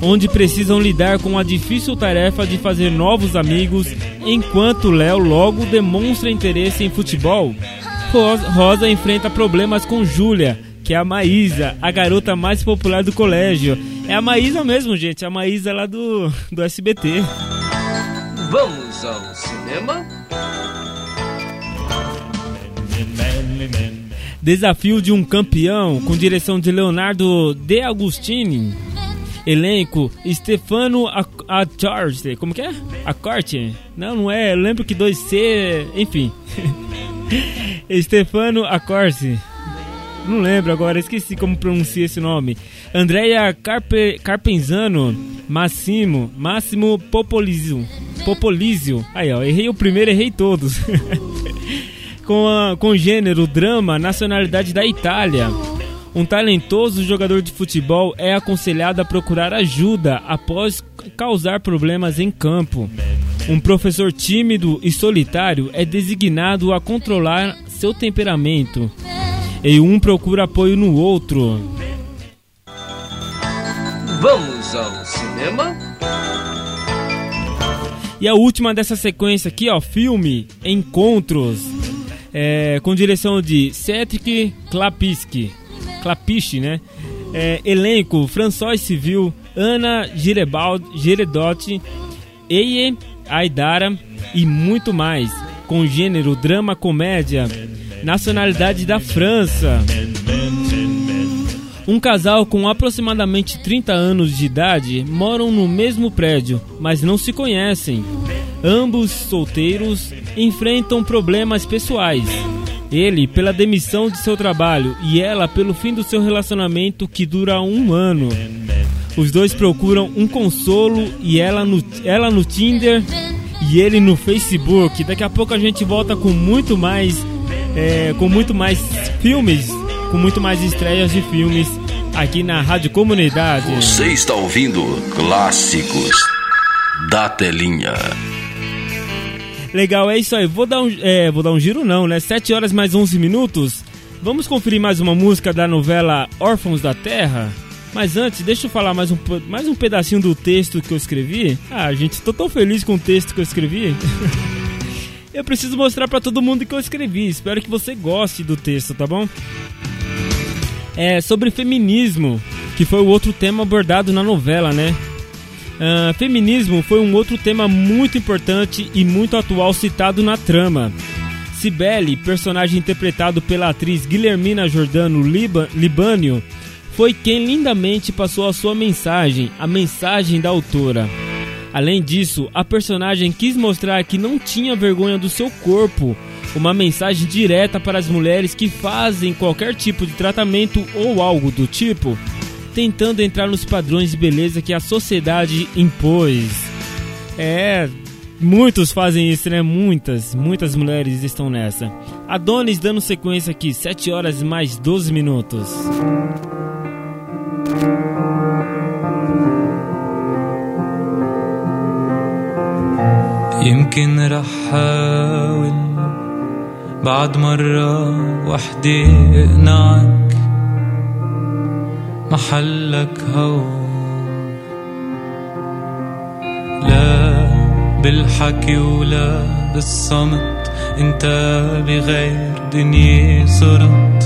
onde precisam lidar com a difícil tarefa de fazer novos amigos, enquanto Léo logo demonstra interesse em futebol. Rosa, enfrenta problemas com Júlia, que é a Maísa, a garota mais popular do colégio. É a Maísa mesmo, gente, a Maísa lá do, do SBT. Vamos ao cinema? Desafio de um campeão, com direção de Leonardo De Agostini. Elenco, Stefano Accorte, como que é? Accorte? Não, não é, eu lembro que 2C, enfim. [LAUGHS] Stefano Accorte. Não lembro agora, esqueci como pronuncia esse nome. Andrea Carpe, Carpenzano, Massimo, Máximo Popolizio. Popolizio. Aí, ó, errei o primeiro, errei todos. [LAUGHS] com, a, com gênero, drama, nacionalidade da Itália. Um talentoso jogador de futebol é aconselhado a procurar ajuda após causar problemas em campo. Um professor tímido e solitário é designado a controlar seu temperamento. E um procura apoio no outro. Vamos ao cinema? E a última dessa sequência aqui, ó, filme Encontros, é, com direção de Cedric Klapiski. Clapiche, né? É, elenco: François Civil, Ana Giredotti, Eie Aidara e muito mais. Com gênero drama comédia, nacionalidade da França. Um casal com aproximadamente 30 anos de idade moram no mesmo prédio, mas não se conhecem. Ambos solteiros enfrentam problemas pessoais. Ele pela demissão de seu trabalho e ela pelo fim do seu relacionamento que dura um ano. Os dois procuram um consolo e ela no, ela no Tinder e ele no Facebook. Daqui a pouco a gente volta com muito mais, é, com muito mais filmes, com muito mais estreias de filmes aqui na Rádio Comunidade. Você está ouvindo Clássicos da Telinha. Legal, é isso aí. Vou dar um, é, vou dar um giro não, né? 7 horas mais 11 minutos. Vamos conferir mais uma música da novela Órfãos da Terra? Mas antes, deixa eu falar mais um, mais um pedacinho do texto que eu escrevi. Ah, gente, tô tão feliz com o texto que eu escrevi. [LAUGHS] eu preciso mostrar para todo mundo que eu escrevi. Espero que você goste do texto, tá bom? É sobre feminismo, que foi o outro tema abordado na novela, né? Uh, feminismo foi um outro tema muito importante e muito atual citado na trama. Cibele, personagem interpretado pela atriz Guilhermina Jordano Libânio, foi quem lindamente passou a sua mensagem, a mensagem da autora. Além disso, a personagem quis mostrar que não tinha vergonha do seu corpo, uma mensagem direta para as mulheres que fazem qualquer tipo de tratamento ou algo do tipo tentando entrar nos padrões de beleza que a sociedade impôs. É, muitos fazem isso, né? Muitas, muitas mulheres estão nessa. Adonis dando sequência aqui, 7 horas mais 12 minutos. يمكن رح حاول بعد مرة وحدة اقنعك محلك هون. لا بالحكي ولا بالصمت انت بغير دنيا صرت.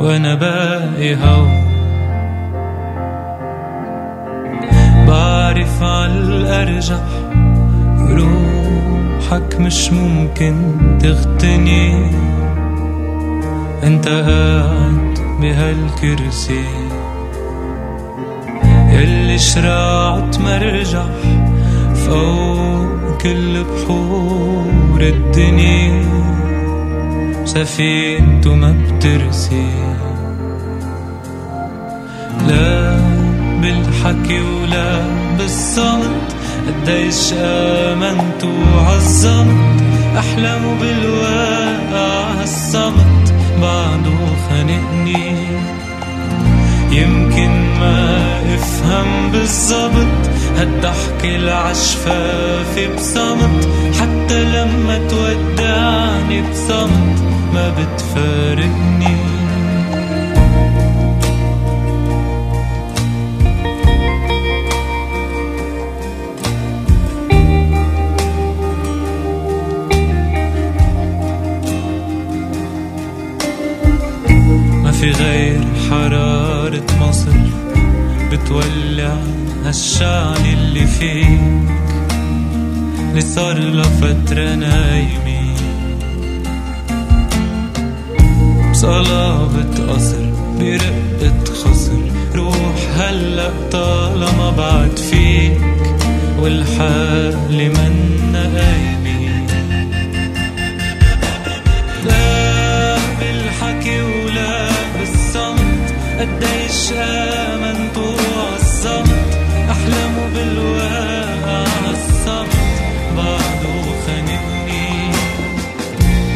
وأنا باقي هون. بعرف عالأرجح روحك مش ممكن تغتني. انت قاعد بهالكرسي يلي شراعت مرجح فوق كل بحور الدنيا. سفينته ما بترسي. لا بالحكي ولا بالصمت قديش آمنت وعظمت أحلام بالواقع هالصمت بعده خانقني. يمكن ما أفهم بالظبط هالضحكة العشفافة بصمت. حتى لما تودعني بصمت ما بتفارقني. في غير حرارة مصر بتولع هالشعل اللي فيك. اللي صار له فترة نايمين. بصلابة قصر برقة خصر روح هلأ طالما بعد فيك والحالة منا قايمين. قديش آمنت وعظمت أحلامه بالواقع الصمت بعده خانقني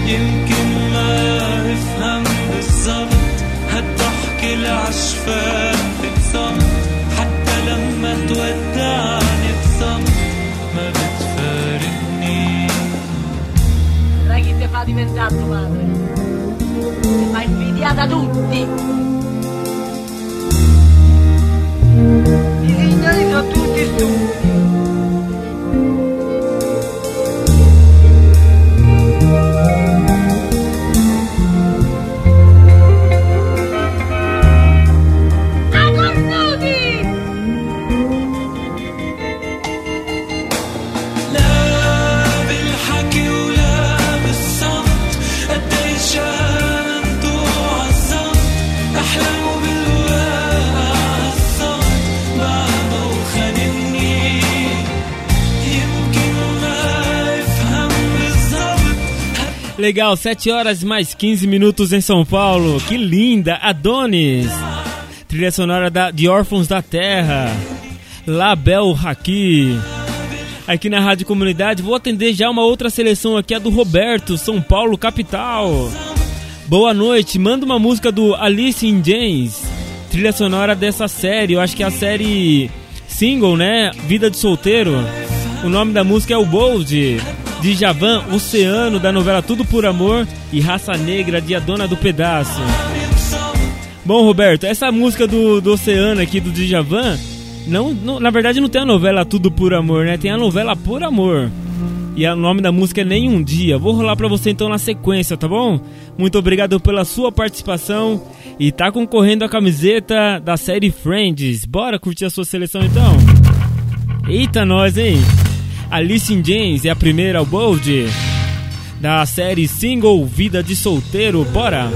يمكن ما افهم بالظبط هالضحكة العشفاف بصمت حتى لما تودعني بصمت ما بتفارقني Vedrai chi ti fa diventare tua madre. Ti fa invidiata tutti. Sono Legal, 7 horas mais 15 minutos em São Paulo. Que linda! Adonis. Trilha sonora da, de Órfãos da Terra. Label Haki. Aqui na Rádio Comunidade, vou atender já uma outra seleção aqui, a do Roberto, São Paulo, capital. Boa noite, manda uma música do Alice in James. Trilha sonora dessa série, eu acho que é a série single, né? Vida de Solteiro. O nome da música é o Bold. De Javan, Oceano, da novela Tudo por Amor. E Raça Negra, de A Dona do Pedaço. Bom, Roberto, essa música do, do Oceano aqui, do Djavan, não, não, na verdade não tem a novela Tudo por Amor, né? Tem a novela Por Amor. E o nome da música é Nem Um Dia. Vou rolar pra você então na sequência, tá bom? Muito obrigado pela sua participação. E tá concorrendo a camiseta da série Friends. Bora curtir a sua seleção então? Eita, nós, hein? Alice in James é a primeira Bold da série single Vida de Solteiro. Bora!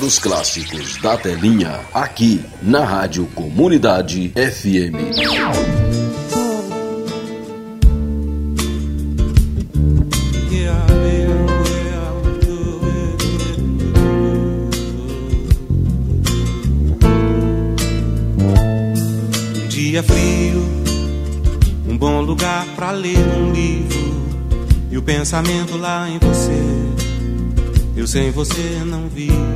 Dos clássicos da telinha, aqui na Rádio Comunidade FM. Um dia frio, um bom lugar pra ler um livro e o pensamento lá em você. Eu sem você não vivo.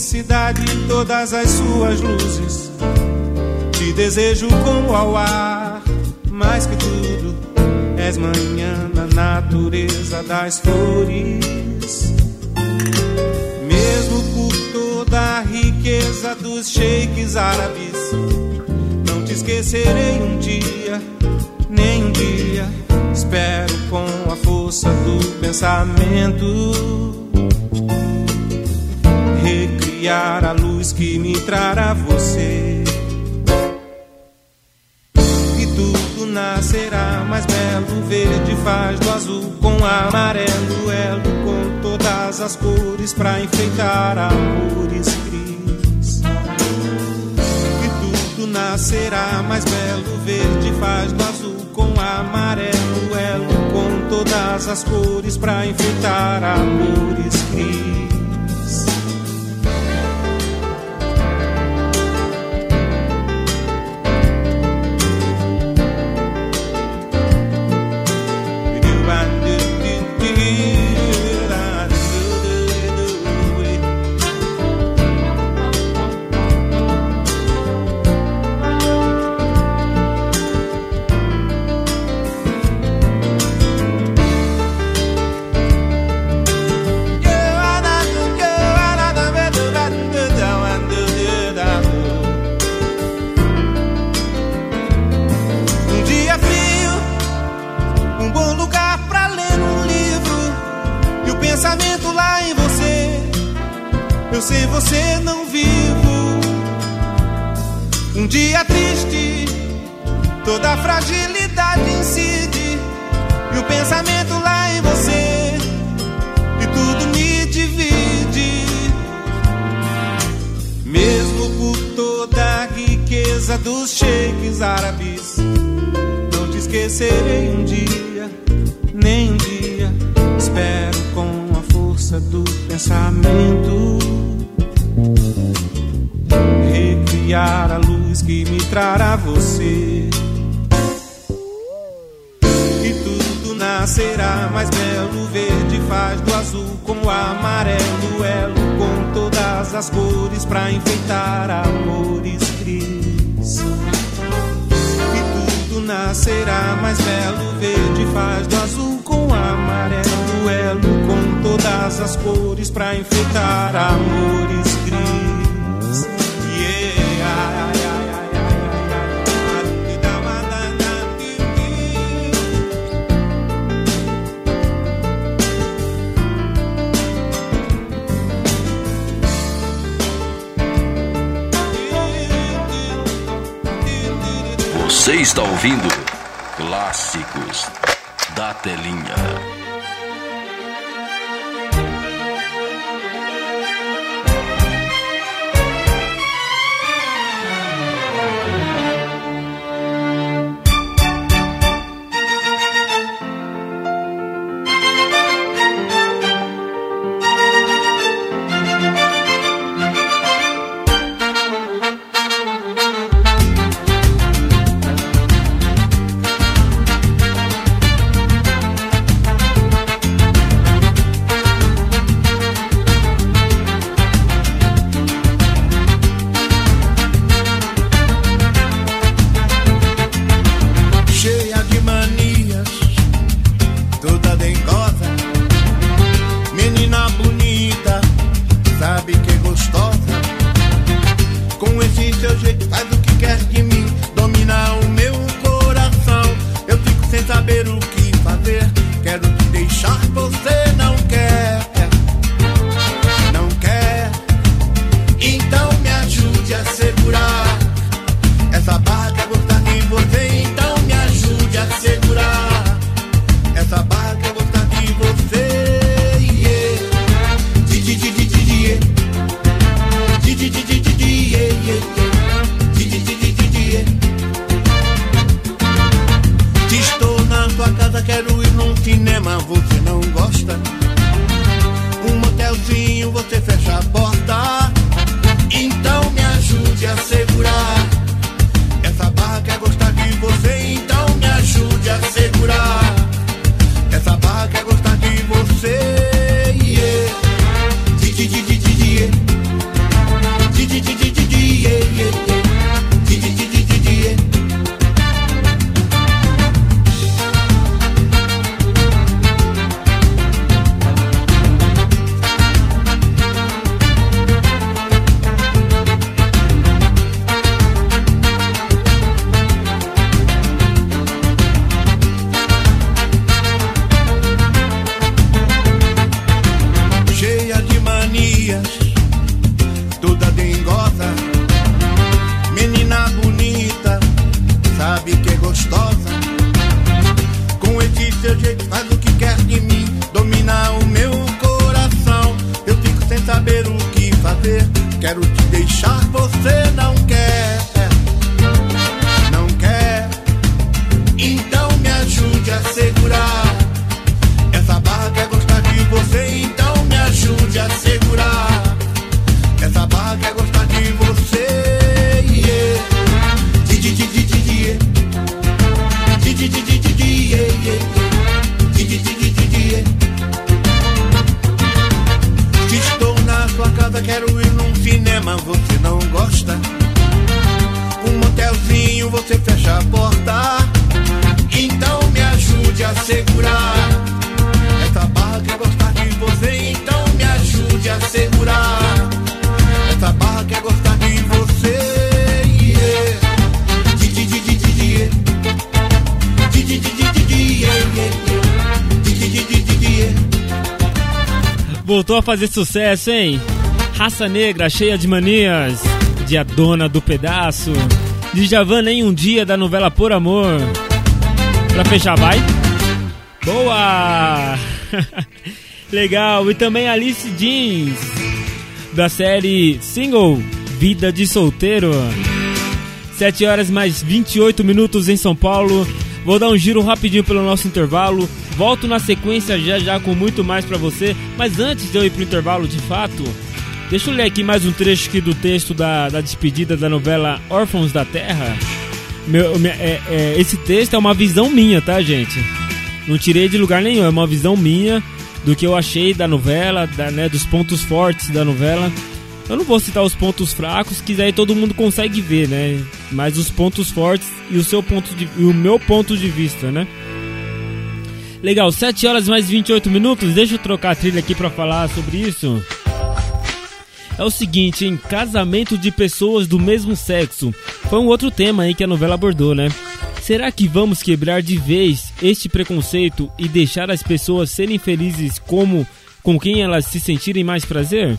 felicidade todas as suas luzes. Te desejo como ao ar, mais que tudo, és manhã na natureza das flores. Mesmo por toda a riqueza dos sheiks árabes, não te esquecerei um dia, nem um dia. Espero com a força do pensamento recriar a luz que me trará você. E tudo nascerá mais belo. Verde faz do azul com amarelo, elo com todas as cores pra enfeitar amores cris. E tudo nascerá mais belo. Verde faz do azul com amarelo, elo com todas as cores pra enfeitar amores cris. Sei você não vivo. Um dia triste, toda a fragilidade incide e o pensamento lá em você e tudo me divide. Mesmo por toda a riqueza dos sheiks árabes, não te esquecerei um dia, nem um dia. Espero com a força do pensamento a luz que me trará você. E tudo nascerá mais belo. Verde faz do azul com amarelo, elo com todas as cores pra enfeitar amores cris. E tudo nascerá mais belo. Verde faz do azul com amarelo, elo com todas as cores pra enfeitar amores cris. Você está ouvindo Clássicos da Telinha. Fazer sucesso, hein? Raça Negra, cheia de manias. De A Dona do Pedaço. De Javana em um dia da novela Por Amor. Pra fechar, vai? Boa! [LAUGHS] Legal, e também Alice Jeans. Da série Single Vida de Solteiro. 7 horas mais 28 minutos em São Paulo. Vou dar um giro rapidinho pelo nosso intervalo. Volto na sequência já já com muito mais pra você. Mas antes de eu ir pro intervalo de fato, deixa eu ler aqui mais um trecho aqui do texto da, da despedida da novela Órfãos da Terra. Meu, minha- é- é, esse texto é uma visão minha, tá, gente? Não tirei de lugar nenhum, é uma visão minha do que eu achei da novela, da, né, dos pontos fortes da novela. Eu não vou citar os pontos fracos, que daí todo mundo consegue ver, né? Mas os pontos fortes e o seu ponto de, e o meu ponto de vista, né? Legal, 7 horas mais 28 minutos. Deixa eu trocar a trilha aqui pra falar sobre isso. É o seguinte, em casamento de pessoas do mesmo sexo. Foi um outro tema aí que a novela abordou, né? Será que vamos quebrar de vez este preconceito e deixar as pessoas serem felizes como com quem elas se sentirem mais prazer?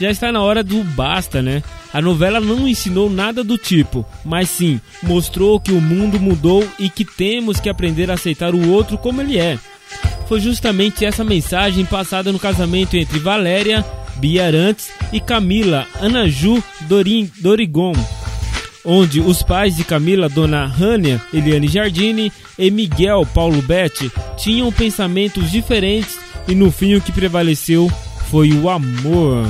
Já está na hora do basta, né? A novela não ensinou nada do tipo, mas sim mostrou que o mundo mudou e que temos que aprender a aceitar o outro como ele é. Foi justamente essa mensagem passada no casamento entre Valéria, Bia Arantes e Camila Anaju Dorin, Dorigon, onde os pais de Camila, Dona Rânia, Eliane Jardine e Miguel Paulo Betti tinham pensamentos diferentes e no fim o que prevaleceu foi o amor.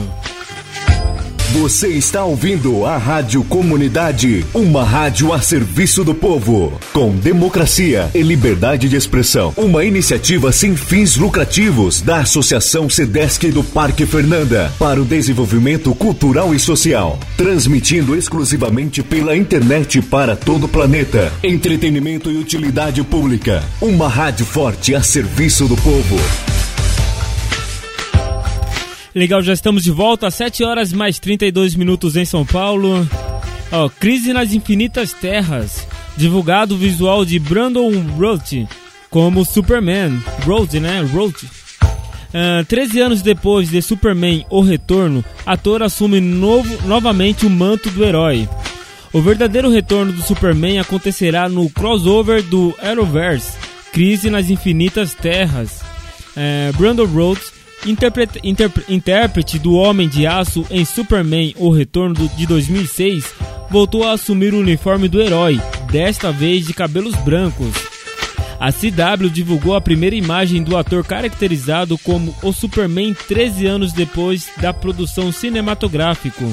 Você está ouvindo a Rádio Comunidade, uma rádio a serviço do povo, com democracia e liberdade de expressão. Uma iniciativa sem fins lucrativos da Associação Sedesc do Parque Fernanda para o desenvolvimento cultural e social, transmitindo exclusivamente pela internet para todo o planeta. Entretenimento e utilidade pública. Uma rádio forte a serviço do povo. Legal, já estamos de volta às 7 horas mais 32 minutos em São Paulo. Ó, Crise nas Infinitas Terras. Divulgado o visual de Brandon Roth como Superman. Roth, né? Roth. Ah, 13 anos depois de Superman O Retorno, ator assume novo, novamente o manto do herói. O verdadeiro retorno do Superman acontecerá no crossover do Arrowverse, Crise nas Infinitas Terras. É, Brandon Roth, interprete- interpre- intérprete do Homem de Aço em Superman O Retorno de 2006, voltou a assumir o uniforme do herói, desta vez de cabelos brancos. A CW divulgou a primeira imagem do ator caracterizado como o Superman 13 anos depois da produção cinematográfica.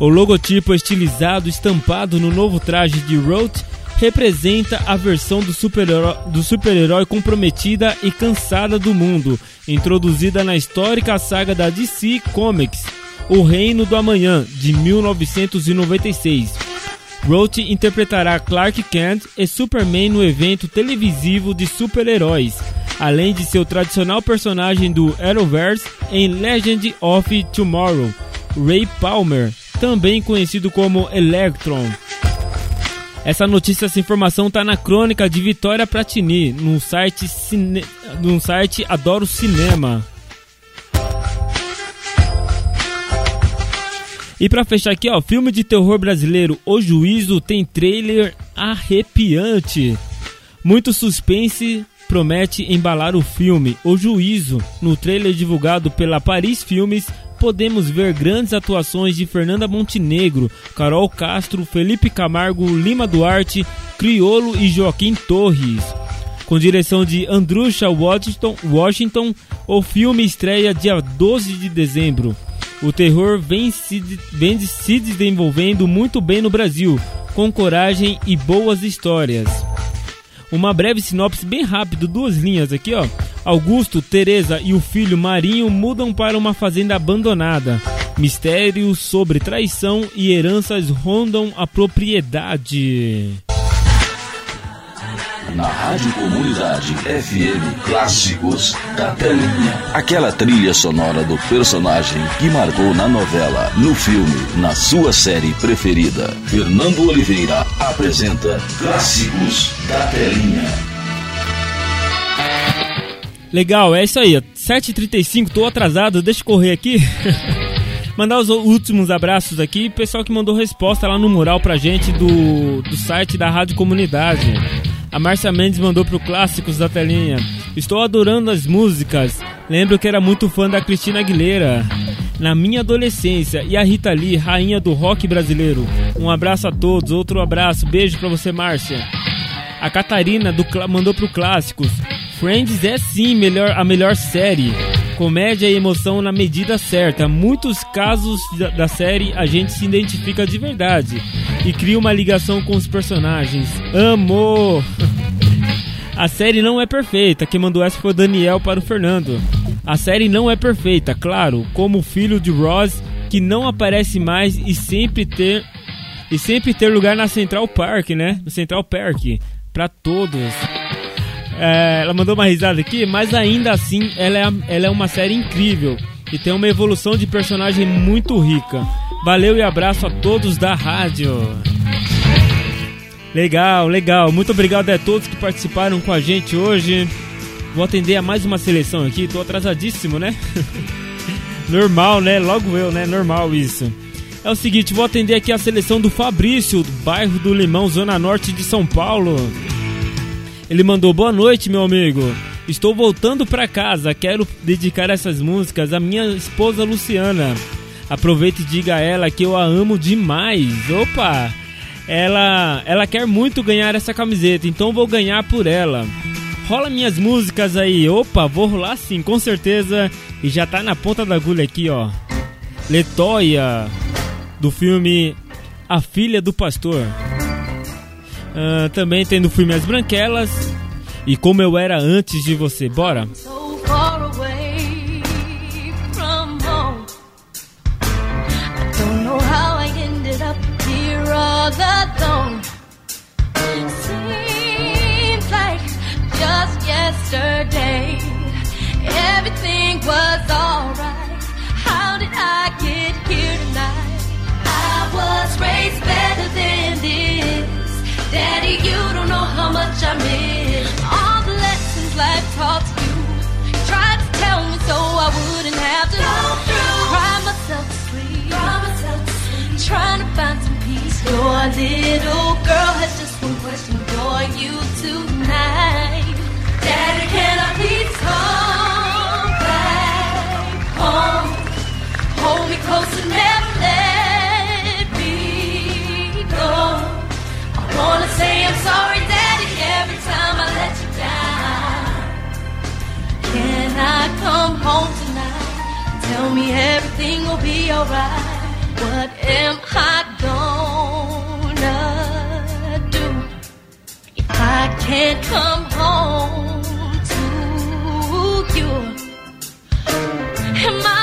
O logotipo estilizado estampado no novo traje de Roth representa a versão do super-herói super-herói comprometida e cansada do mundo, introduzida na histórica saga da DC Comics, O Reino do Amanhã, de 1996. Roth interpretará Clark Kent e Superman no evento televisivo de super-heróis, além de seu tradicional personagem do Arrowverse em Legend of Tomorrow, Ray Palmer, também conhecido como Electron. Essa notícia, essa informação tá na crônica de Vitória Pratini, no site, cine... no site Adoro Cinema. E pra fechar aqui, ó, filme de terror brasileiro O Juízo tem trailer arrepiante. Muito suspense promete embalar o filme O Juízo. No trailer divulgado pela Paris Filmes, podemos ver grandes atuações de Fernanda Montenegro, Carol Castro, Felipe Camargo, Lima Duarte, Criolo e Joaquim Torres. Com direção de Andrusha Washington, Washington, o filme estreia dia 12 de dezembro. O terror vem se, vem se desenvolvendo muito bem no Brasil, com coragem e boas histórias. Uma breve sinopse bem rápido, duas linhas aqui, ó. Augusto, Teresa e o filho Marinho mudam para uma fazenda abandonada. Mistérios sobre traição e heranças rondam a propriedade. Na Rádio Comunidade FM Clássicos da Telinha. Aquela trilha sonora do personagem que marcou na novela, no filme, na sua série preferida. Fernando Oliveira apresenta Clássicos da Telinha. Legal, é isso aí. ó. 7h35, tô atrasado, deixa eu correr aqui. [LAUGHS] Mandar os últimos abraços aqui. Pessoal que mandou resposta lá no mural pra gente do, do site da Rádio Comunidade. A Márcia Mendes mandou pro Clássicos da Telinha. Estou adorando as músicas. Lembro que era muito fã da Cristina Aguilera. Na minha adolescência. E a Rita Lee, rainha do rock brasileiro. Um abraço a todos, outro abraço. Beijo pra você, Márcia. A Catarina do mandou pro Clássicos. Friends é sim melhor, a melhor série. Comédia e emoção na medida certa. Muitos casos da, da série a gente se identifica de verdade e cria uma ligação com os personagens. Amo! [LAUGHS] A série não é perfeita. Quem mandou essa foi o Daniel para o Fernando. A série não é perfeita, claro, como o filho de Ross que não aparece mais e sempre ter e sempre ter lugar na Central Park, né? No Central Park para todos. É, ela mandou uma risada aqui, mas ainda assim ela é, ela é uma série incrível e tem uma evolução de personagem muito rica. Valeu e abraço a todos da rádio. Legal, legal. Muito obrigado a todos que participaram com a gente hoje. Vou atender a mais uma seleção aqui, tô atrasadíssimo, né? [LAUGHS] Normal, né? Logo eu, né? Normal isso. É o seguinte, vou atender aqui a seleção do Fabrício, do bairro do Limão, zona norte de São Paulo. Ele mandou boa noite, meu amigo. Estou voltando para casa. Quero dedicar essas músicas à minha esposa Luciana. Aproveite e diga a ela que eu a amo demais. Opa! Ela, ela quer muito ganhar essa camiseta, então vou ganhar por ela. Rola minhas músicas aí. Opa, vou rolar sim, com certeza. E já tá na ponta da agulha aqui, ó. Letoia, do filme A Filha do Pastor. Ah, também tem do filme As Branquelas e Como Eu Era Antes de Você. Bora? yesterday everything was. How did I get here tonight? I was raised better. Daddy, you don't know how much I miss all the lessons life taught you. you tried to tell me so I wouldn't have to go through. Cry myself to sleep. Cry myself to sleep. Trying to find some peace. Your little girl has just one question for you tonight. Daddy, can I please come back home? Hold me close sorry, Daddy, every time I let you down. Can I come home tonight? Tell me everything will be alright. What am I gonna do if I can't come home to you? Am I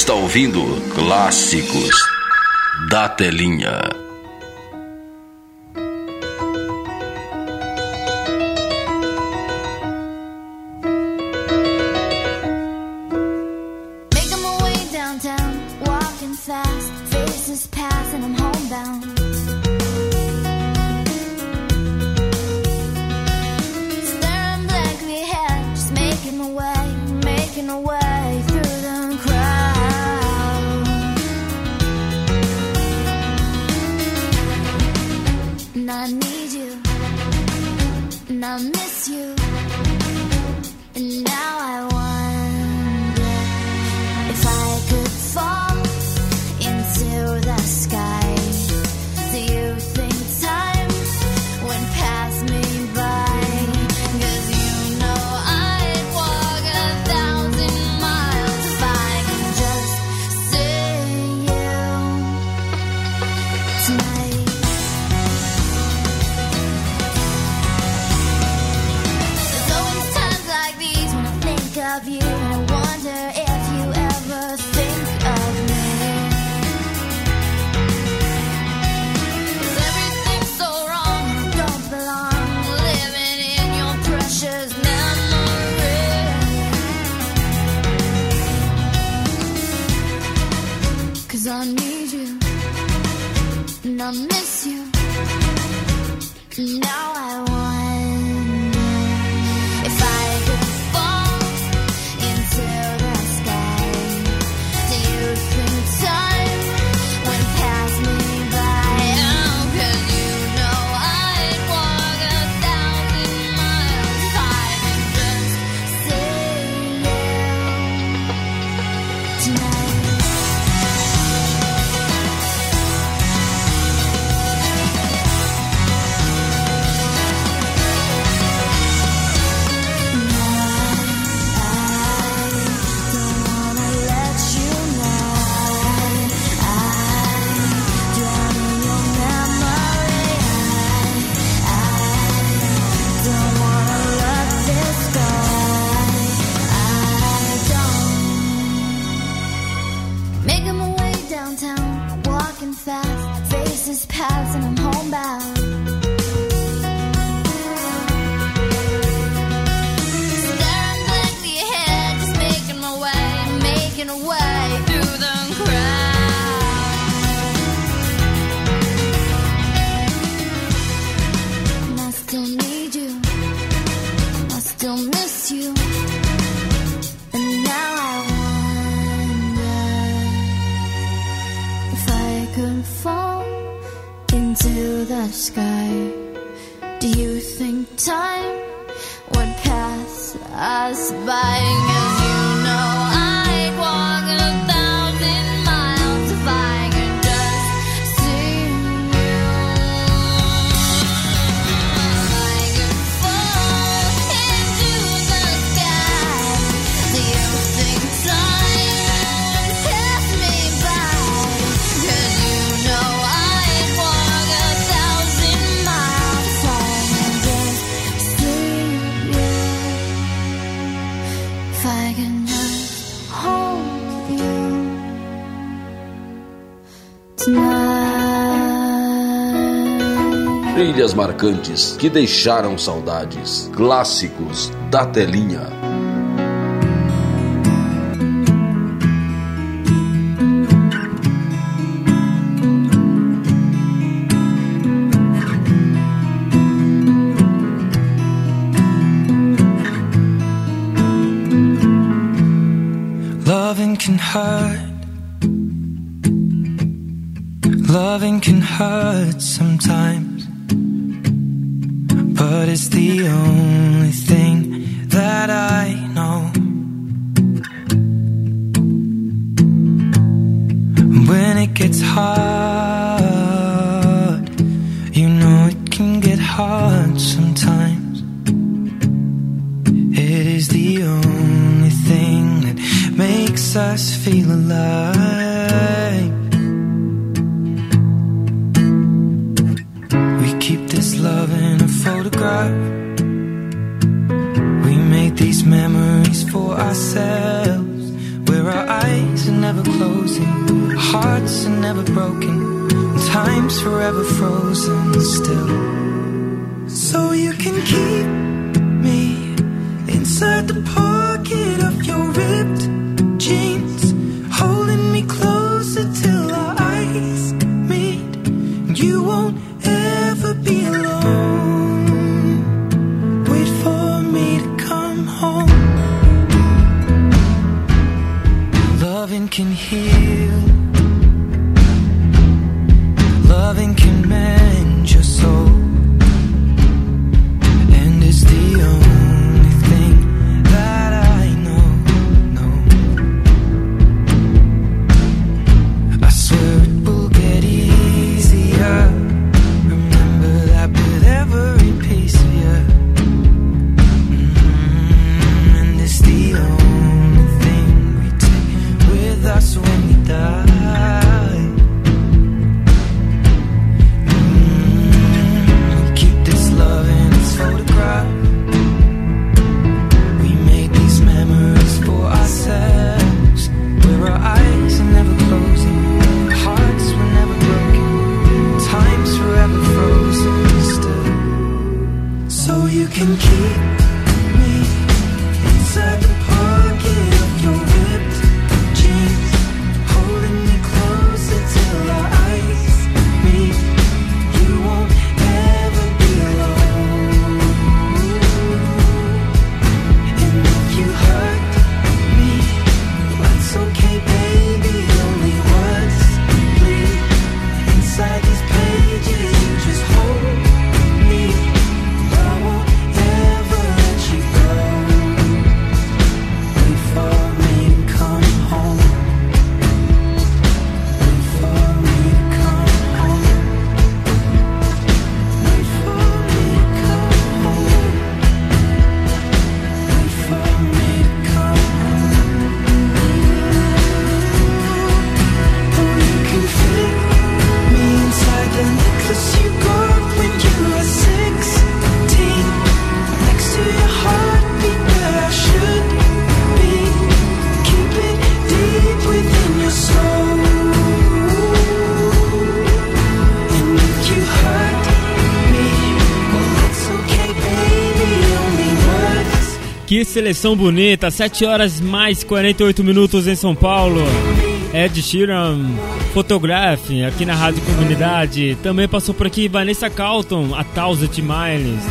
está ouvindo Clássicos da Telinha. Marcantes que deixaram saudades. Clássicos da telinha. Seleção bonita, 7 horas mais 48 minutos em São Paulo. Ed Sheeran, Photograph, aqui na Rádio Comunidade. Também passou por aqui Vanessa Carlton, A Thousand Miles.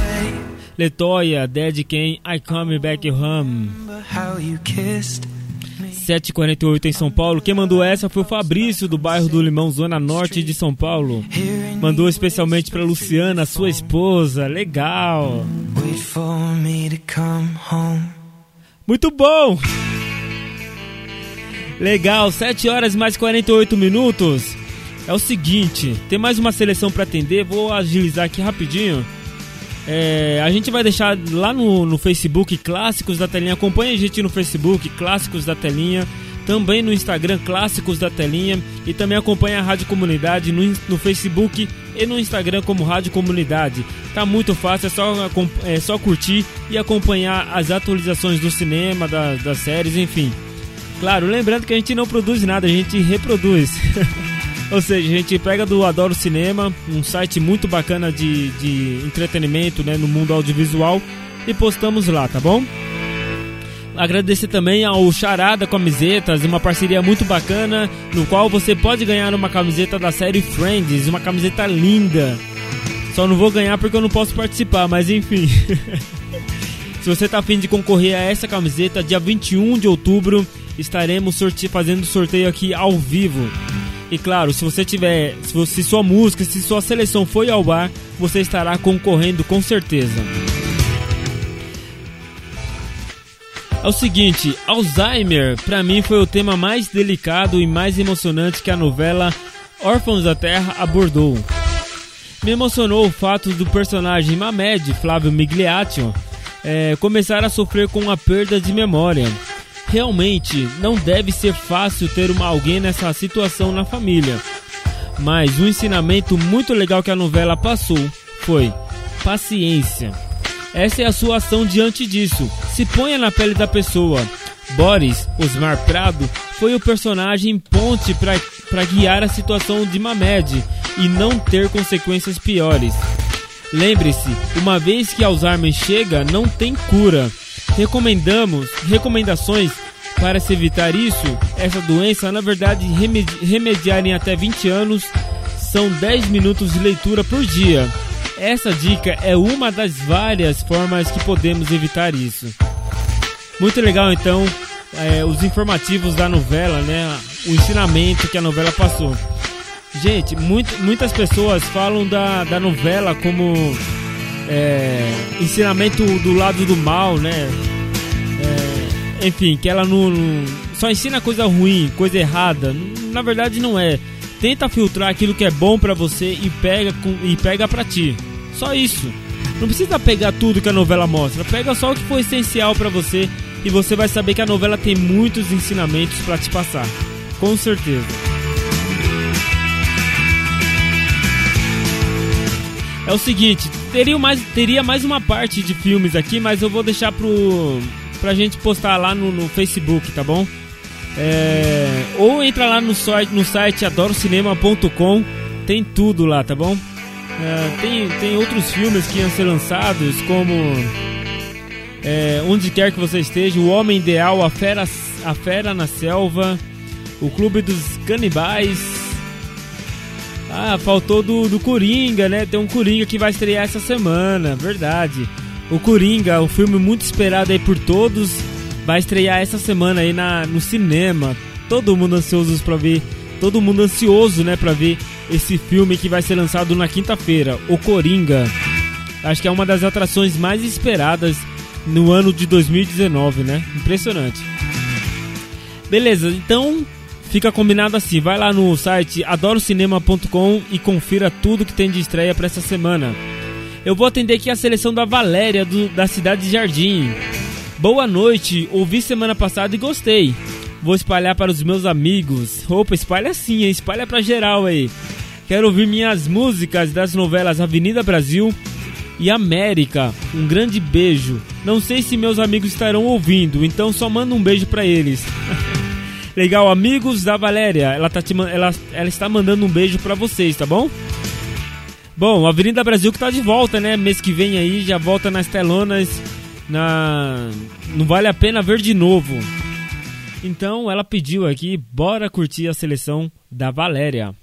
Letoya, Dead Ken, I Come Back Home. how you kissed 7h48 em São Paulo. Quem mandou essa foi o Fabrício, do bairro do Limão, Zona Norte de São Paulo. Mandou especialmente para Luciana, sua esposa. Legal. Wait for me to come home. Muito bom! Legal, 7 horas mais 48 minutos. É o seguinte, tem mais uma seleção para atender, vou agilizar aqui rapidinho. É, a gente vai deixar lá no, no Facebook Clássicos da Telinha. Acompanhe a gente no Facebook Clássicos da Telinha. Também no Instagram Clássicos da Telinha. E também acompanhe a Rádio Comunidade no, no Facebook e no Instagram como Rádio Comunidade. Tá muito fácil, é só, é só curtir e acompanhar as atualizações do cinema, da- das séries, enfim. Claro, lembrando que a gente não produz nada, a gente reproduz. [LAUGHS] Ou seja, a gente pega do Adoro Cinema, um site muito bacana de, de entretenimento né, no mundo audiovisual, e postamos lá, tá bom? Agradecer também ao Charada Camisetas, uma parceria muito bacana, no qual você pode ganhar uma camiseta da série Friends, uma camiseta linda. Só não vou ganhar porque eu não posso participar, mas enfim. [LAUGHS] Se você tá afim de concorrer a essa camiseta, dia 21 de outubro estaremos sorte fazendo sorteio aqui ao vivo. E claro, se você tiver, se, se sua música, se sua seleção foi ao ar, você estará concorrendo com certeza. É o seguinte, Alzheimer para mim foi o tema mais delicado e mais emocionante que a novela Órfãos da Terra abordou. Me emocionou o fato do personagem Mamed, Flávio Migliaccio, é, começar a sofrer com a perda de memória. Realmente, não deve ser fácil ter uma, alguém nessa situação na família. Mas um ensinamento muito legal que a novela passou foi paciência. Essa é a sua ação diante disso. Se ponha na pele da pessoa. Boris, Osmar Prado, foi o personagem ponte para guiar a situação de Mamed e não ter consequências piores. Lembre-se, uma vez que Alzheimer chega, não tem cura. Recomendamos recomendações para se evitar isso, essa doença, na verdade, remedi remediar em até 20 anos, são 10 minutos de leitura por dia. Essa dica é uma das várias formas que podemos evitar isso. Muito legal então é, os informativos da novela, né? O ensinamento que a novela passou. Gente, muito, muitas pessoas falam da, da novela como é, ensinamento do lado do mal, né? É, enfim, que ela não, não- só ensina coisa ruim, coisa errada. Na verdade não é. Tenta filtrar aquilo que é bom pra você e pega com, e pega para ti. Só isso. Não precisa pegar tudo que a novela mostra. Pega só o que for essencial pra você e você vai saber que a novela tem muitos ensinamentos pra te passar. Com certeza. É o seguinte, teria mais, teria mais uma parte de filmes aqui, mas eu vou deixar pro, pra gente postar lá no, no Facebook, tá bom? É, ou entra lá no site, no site adorocinema.com, tem tudo lá, tá bom? É, tem, tem outros filmes que iam ser lançados, como é, Onde Quer Que Você Esteja, O Homem Ideal, A Fera, a Fera na Selva, O Clube dos Canibais, ah, faltou do, do Coringa, né? Tem um Coringa que vai estrear essa semana, verdade. O Coringa, um filme muito esperado aí por todos, vai estrear essa semana aí na, no cinema. Todo mundo ansioso pra ver, todo mundo ansioso, né, pra ver esse filme que vai ser lançado na quinta-feira, O Coringa. Acho que é uma das atrações mais esperadas no ano de 2019, né? Impressionante. Beleza, então fica combinado assim. Vai lá no site adorocinema.com e confira tudo que tem de estreia para essa semana. Eu vou atender aqui a seleção da Valéria do- da cidade de Jardim. Boa noite, ouvi semana passada e gostei. Vou espalhar para os meus amigos. Opa, espalha sim, espalha pra geral aí. Quero ouvir minhas músicas das novelas Avenida Brasil e América. Um grande beijo. Não sei se meus amigos estarão ouvindo, então só manda um beijo para eles. [LAUGHS] Legal, amigos da Valéria, ela, tá te, ela, ela está mandando um beijo para vocês, tá bom? Bom, Avenida Brasil que tá de volta, né? Mês que vem aí, já volta nas telonas. Na... Não vale a pena ver de novo. Então ela pediu aqui, bora curtir a seleção da Valéria.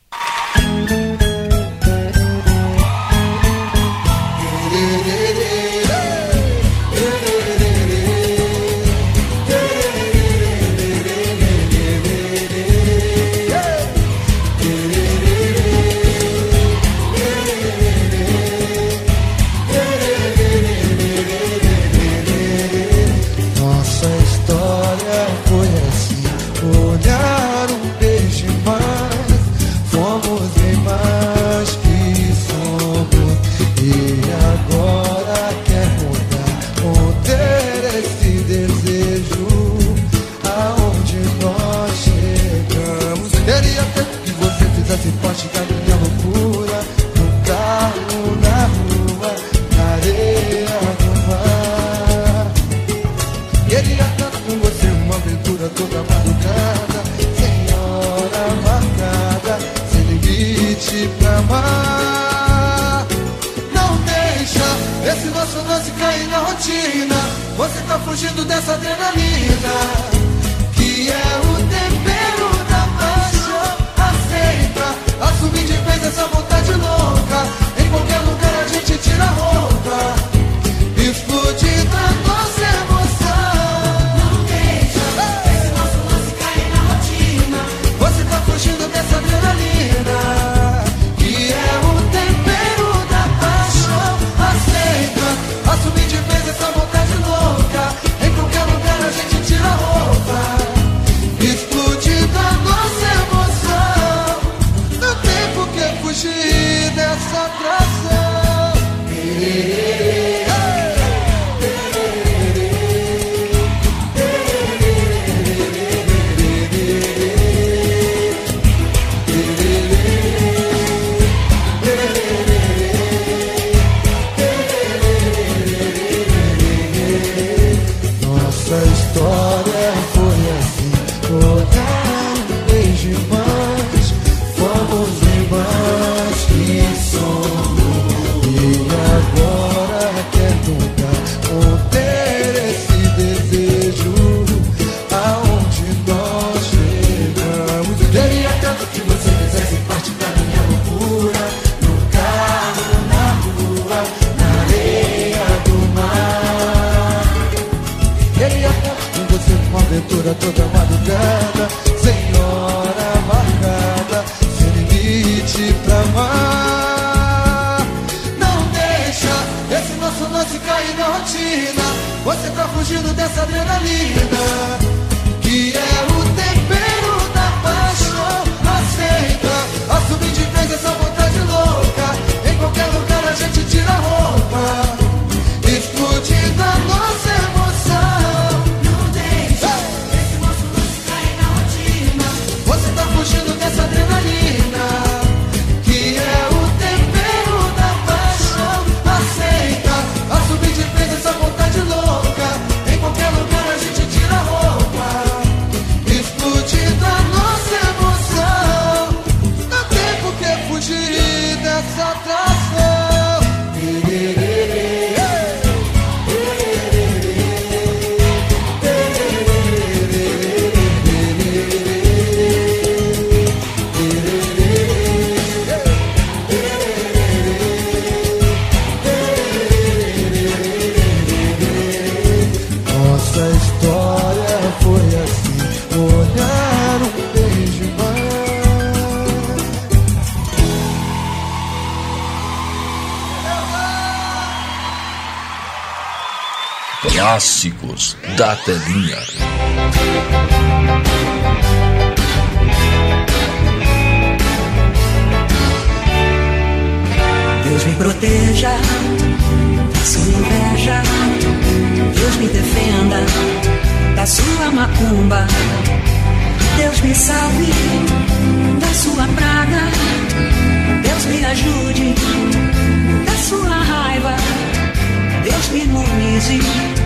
Deus me proteja, se inveja, Deus me defenda da sua macumba. Deus me salve da sua praga. Deus me ajude da sua raiva. Deus me imunize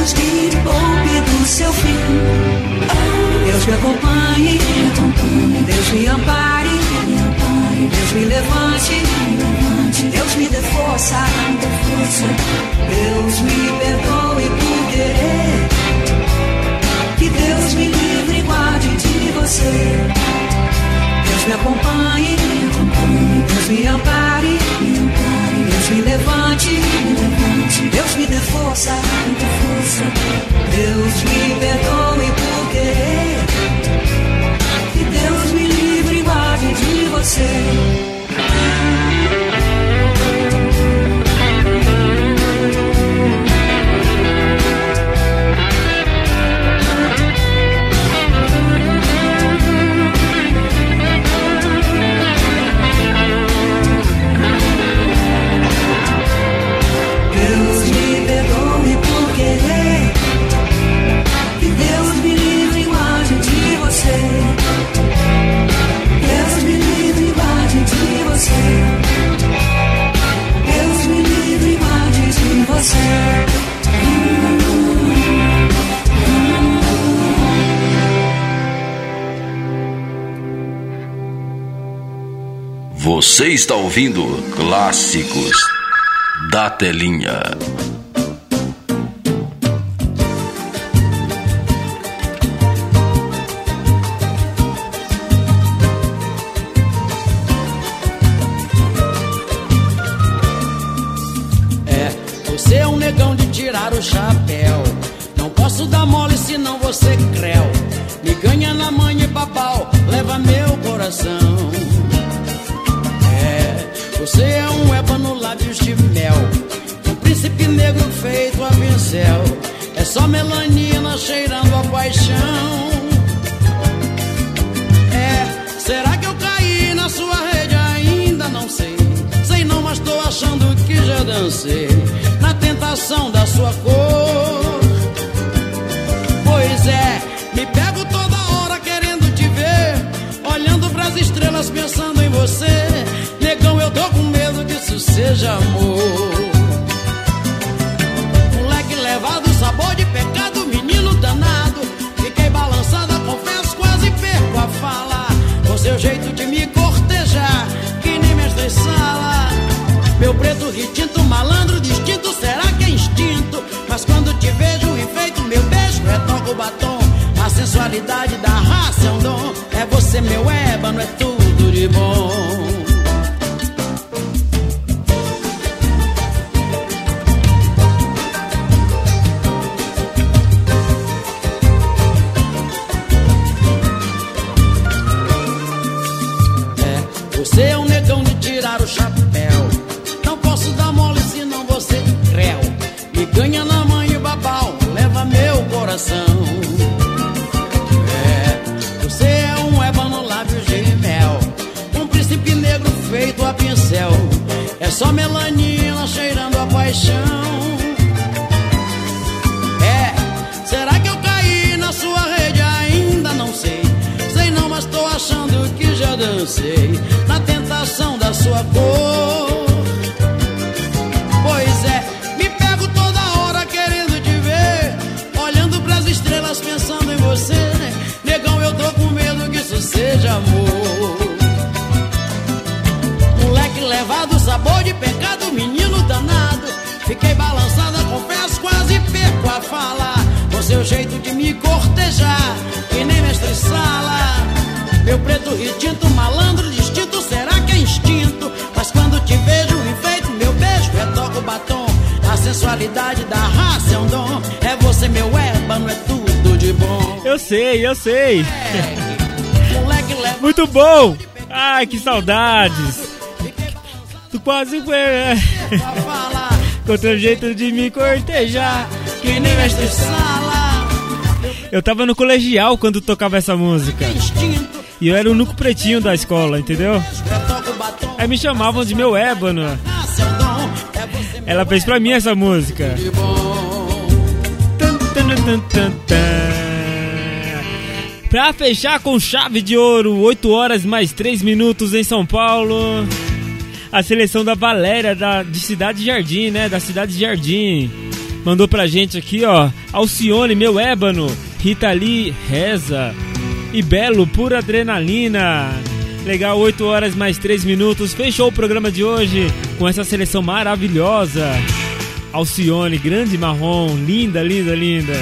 Deus me poupe do seu fim. Deus me acompanhe. Deus me ampare. Deus me levante. Deus me dê força. Deus me perdoe por querer. Que Deus me livre e guarde de você. Deus me acompanhe. Deus me ampare. Deus me levante. Deus me dê força. Deus me perdoe por querer. Que Deus me livre guarde de você. Você. Está ouvindo Clássicos da Telinha. Só melanina cheirando a paixão. É, será que eu caí na sua rede? Ainda não sei. Sei não, mas tô achando que já dancei na tentação sabor de pecado, menino danado. Fiquei balançada, confesso, quase perco a fala. Com seu jeito de me cortejar, que nem mestre sala. Meu preto retinto, malandro distinto, será que é instinto? Mas quando te vejo enfeito, meu beijo retoca o batom. A sensualidade da raça é um dom. É você, meu ébano, é tudo de bom. Eu sei, eu sei. Muito bom! Ai, que saudades! Quase é. falar. [LAUGHS] Com teu jeito de me cortejar. Que nem mestre sala. Eu tava no colegial quando tocava essa música. E eu era o único pretinho da escola, entendeu? Aí me chamavam de meu ébano. Um Ela fez pra mim essa música. Pra fechar com chave de ouro, 8 horas mais 3 minutos em São Paulo. A seleção da Valéria, da, de Cidade Jardim, né? Da Cidade Jardim. Mandou pra gente aqui, ó. Alcione, meu ébano. Rita Lee, reza. E Belo, pura adrenalina. Legal, 8 horas mais 3 minutos. Fechou o programa de hoje com essa seleção maravilhosa. Alcione, grande marrom, linda, linda, linda.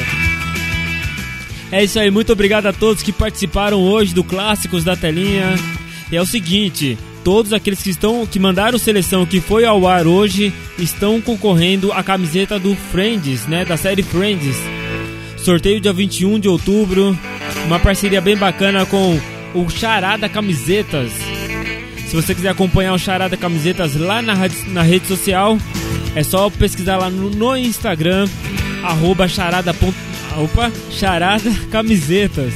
É isso aí, muito obrigado a todos que participaram hoje do Clássicos da Telinha. E é o seguinte, todos aqueles que estão que mandaram seleção que foi ao ar hoje estão concorrendo à camiseta do Friends, né, da série Friends. Sorteio dia 21 de outubro, uma parceria bem bacana com o Charada Camisetas. Se você quiser acompanhar o Charada Camisetas lá na, na rede social, é só pesquisar lá no, no Instagram, arroba charada. Opa, charada camisetas.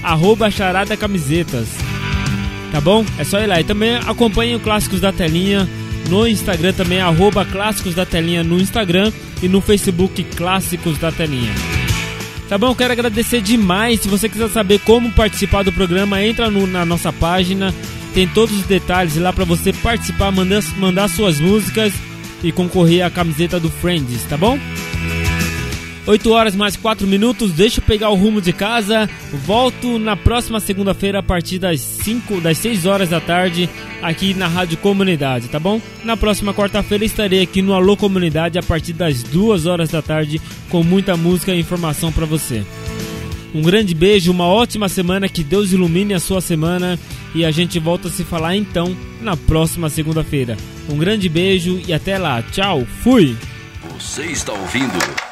Arroba charada camisetas. Tá bom? É só ir lá. E também acompanhe o Clássicos da Telinha no Instagram também, arroba Clássicos da Telinha no Instagram e no Facebook Clássicos da Telinha. Tá bom? Quero agradecer demais. Se você quiser saber como participar do programa, entra no- na nossa página. Tem todos os detalhes lá pra você participar, mandar, mandar suas músicas e concorrer à camiseta do Friends, tá bom? 8 horas mais 4 minutos, deixa eu pegar o rumo de casa. Volto na próxima segunda-feira a partir das 5, das 6 horas da tarde, aqui na Rádio Comunidade, tá bom? Na próxima quarta-feira estarei aqui no Alô Comunidade a partir das 2 horas da tarde com muita música e informação pra você. Um grande beijo, uma ótima semana, que Deus ilumine a sua semana e a gente volta a se falar então na próxima segunda-feira. Um grande beijo e até lá. Tchau, fui! Você está ouvindo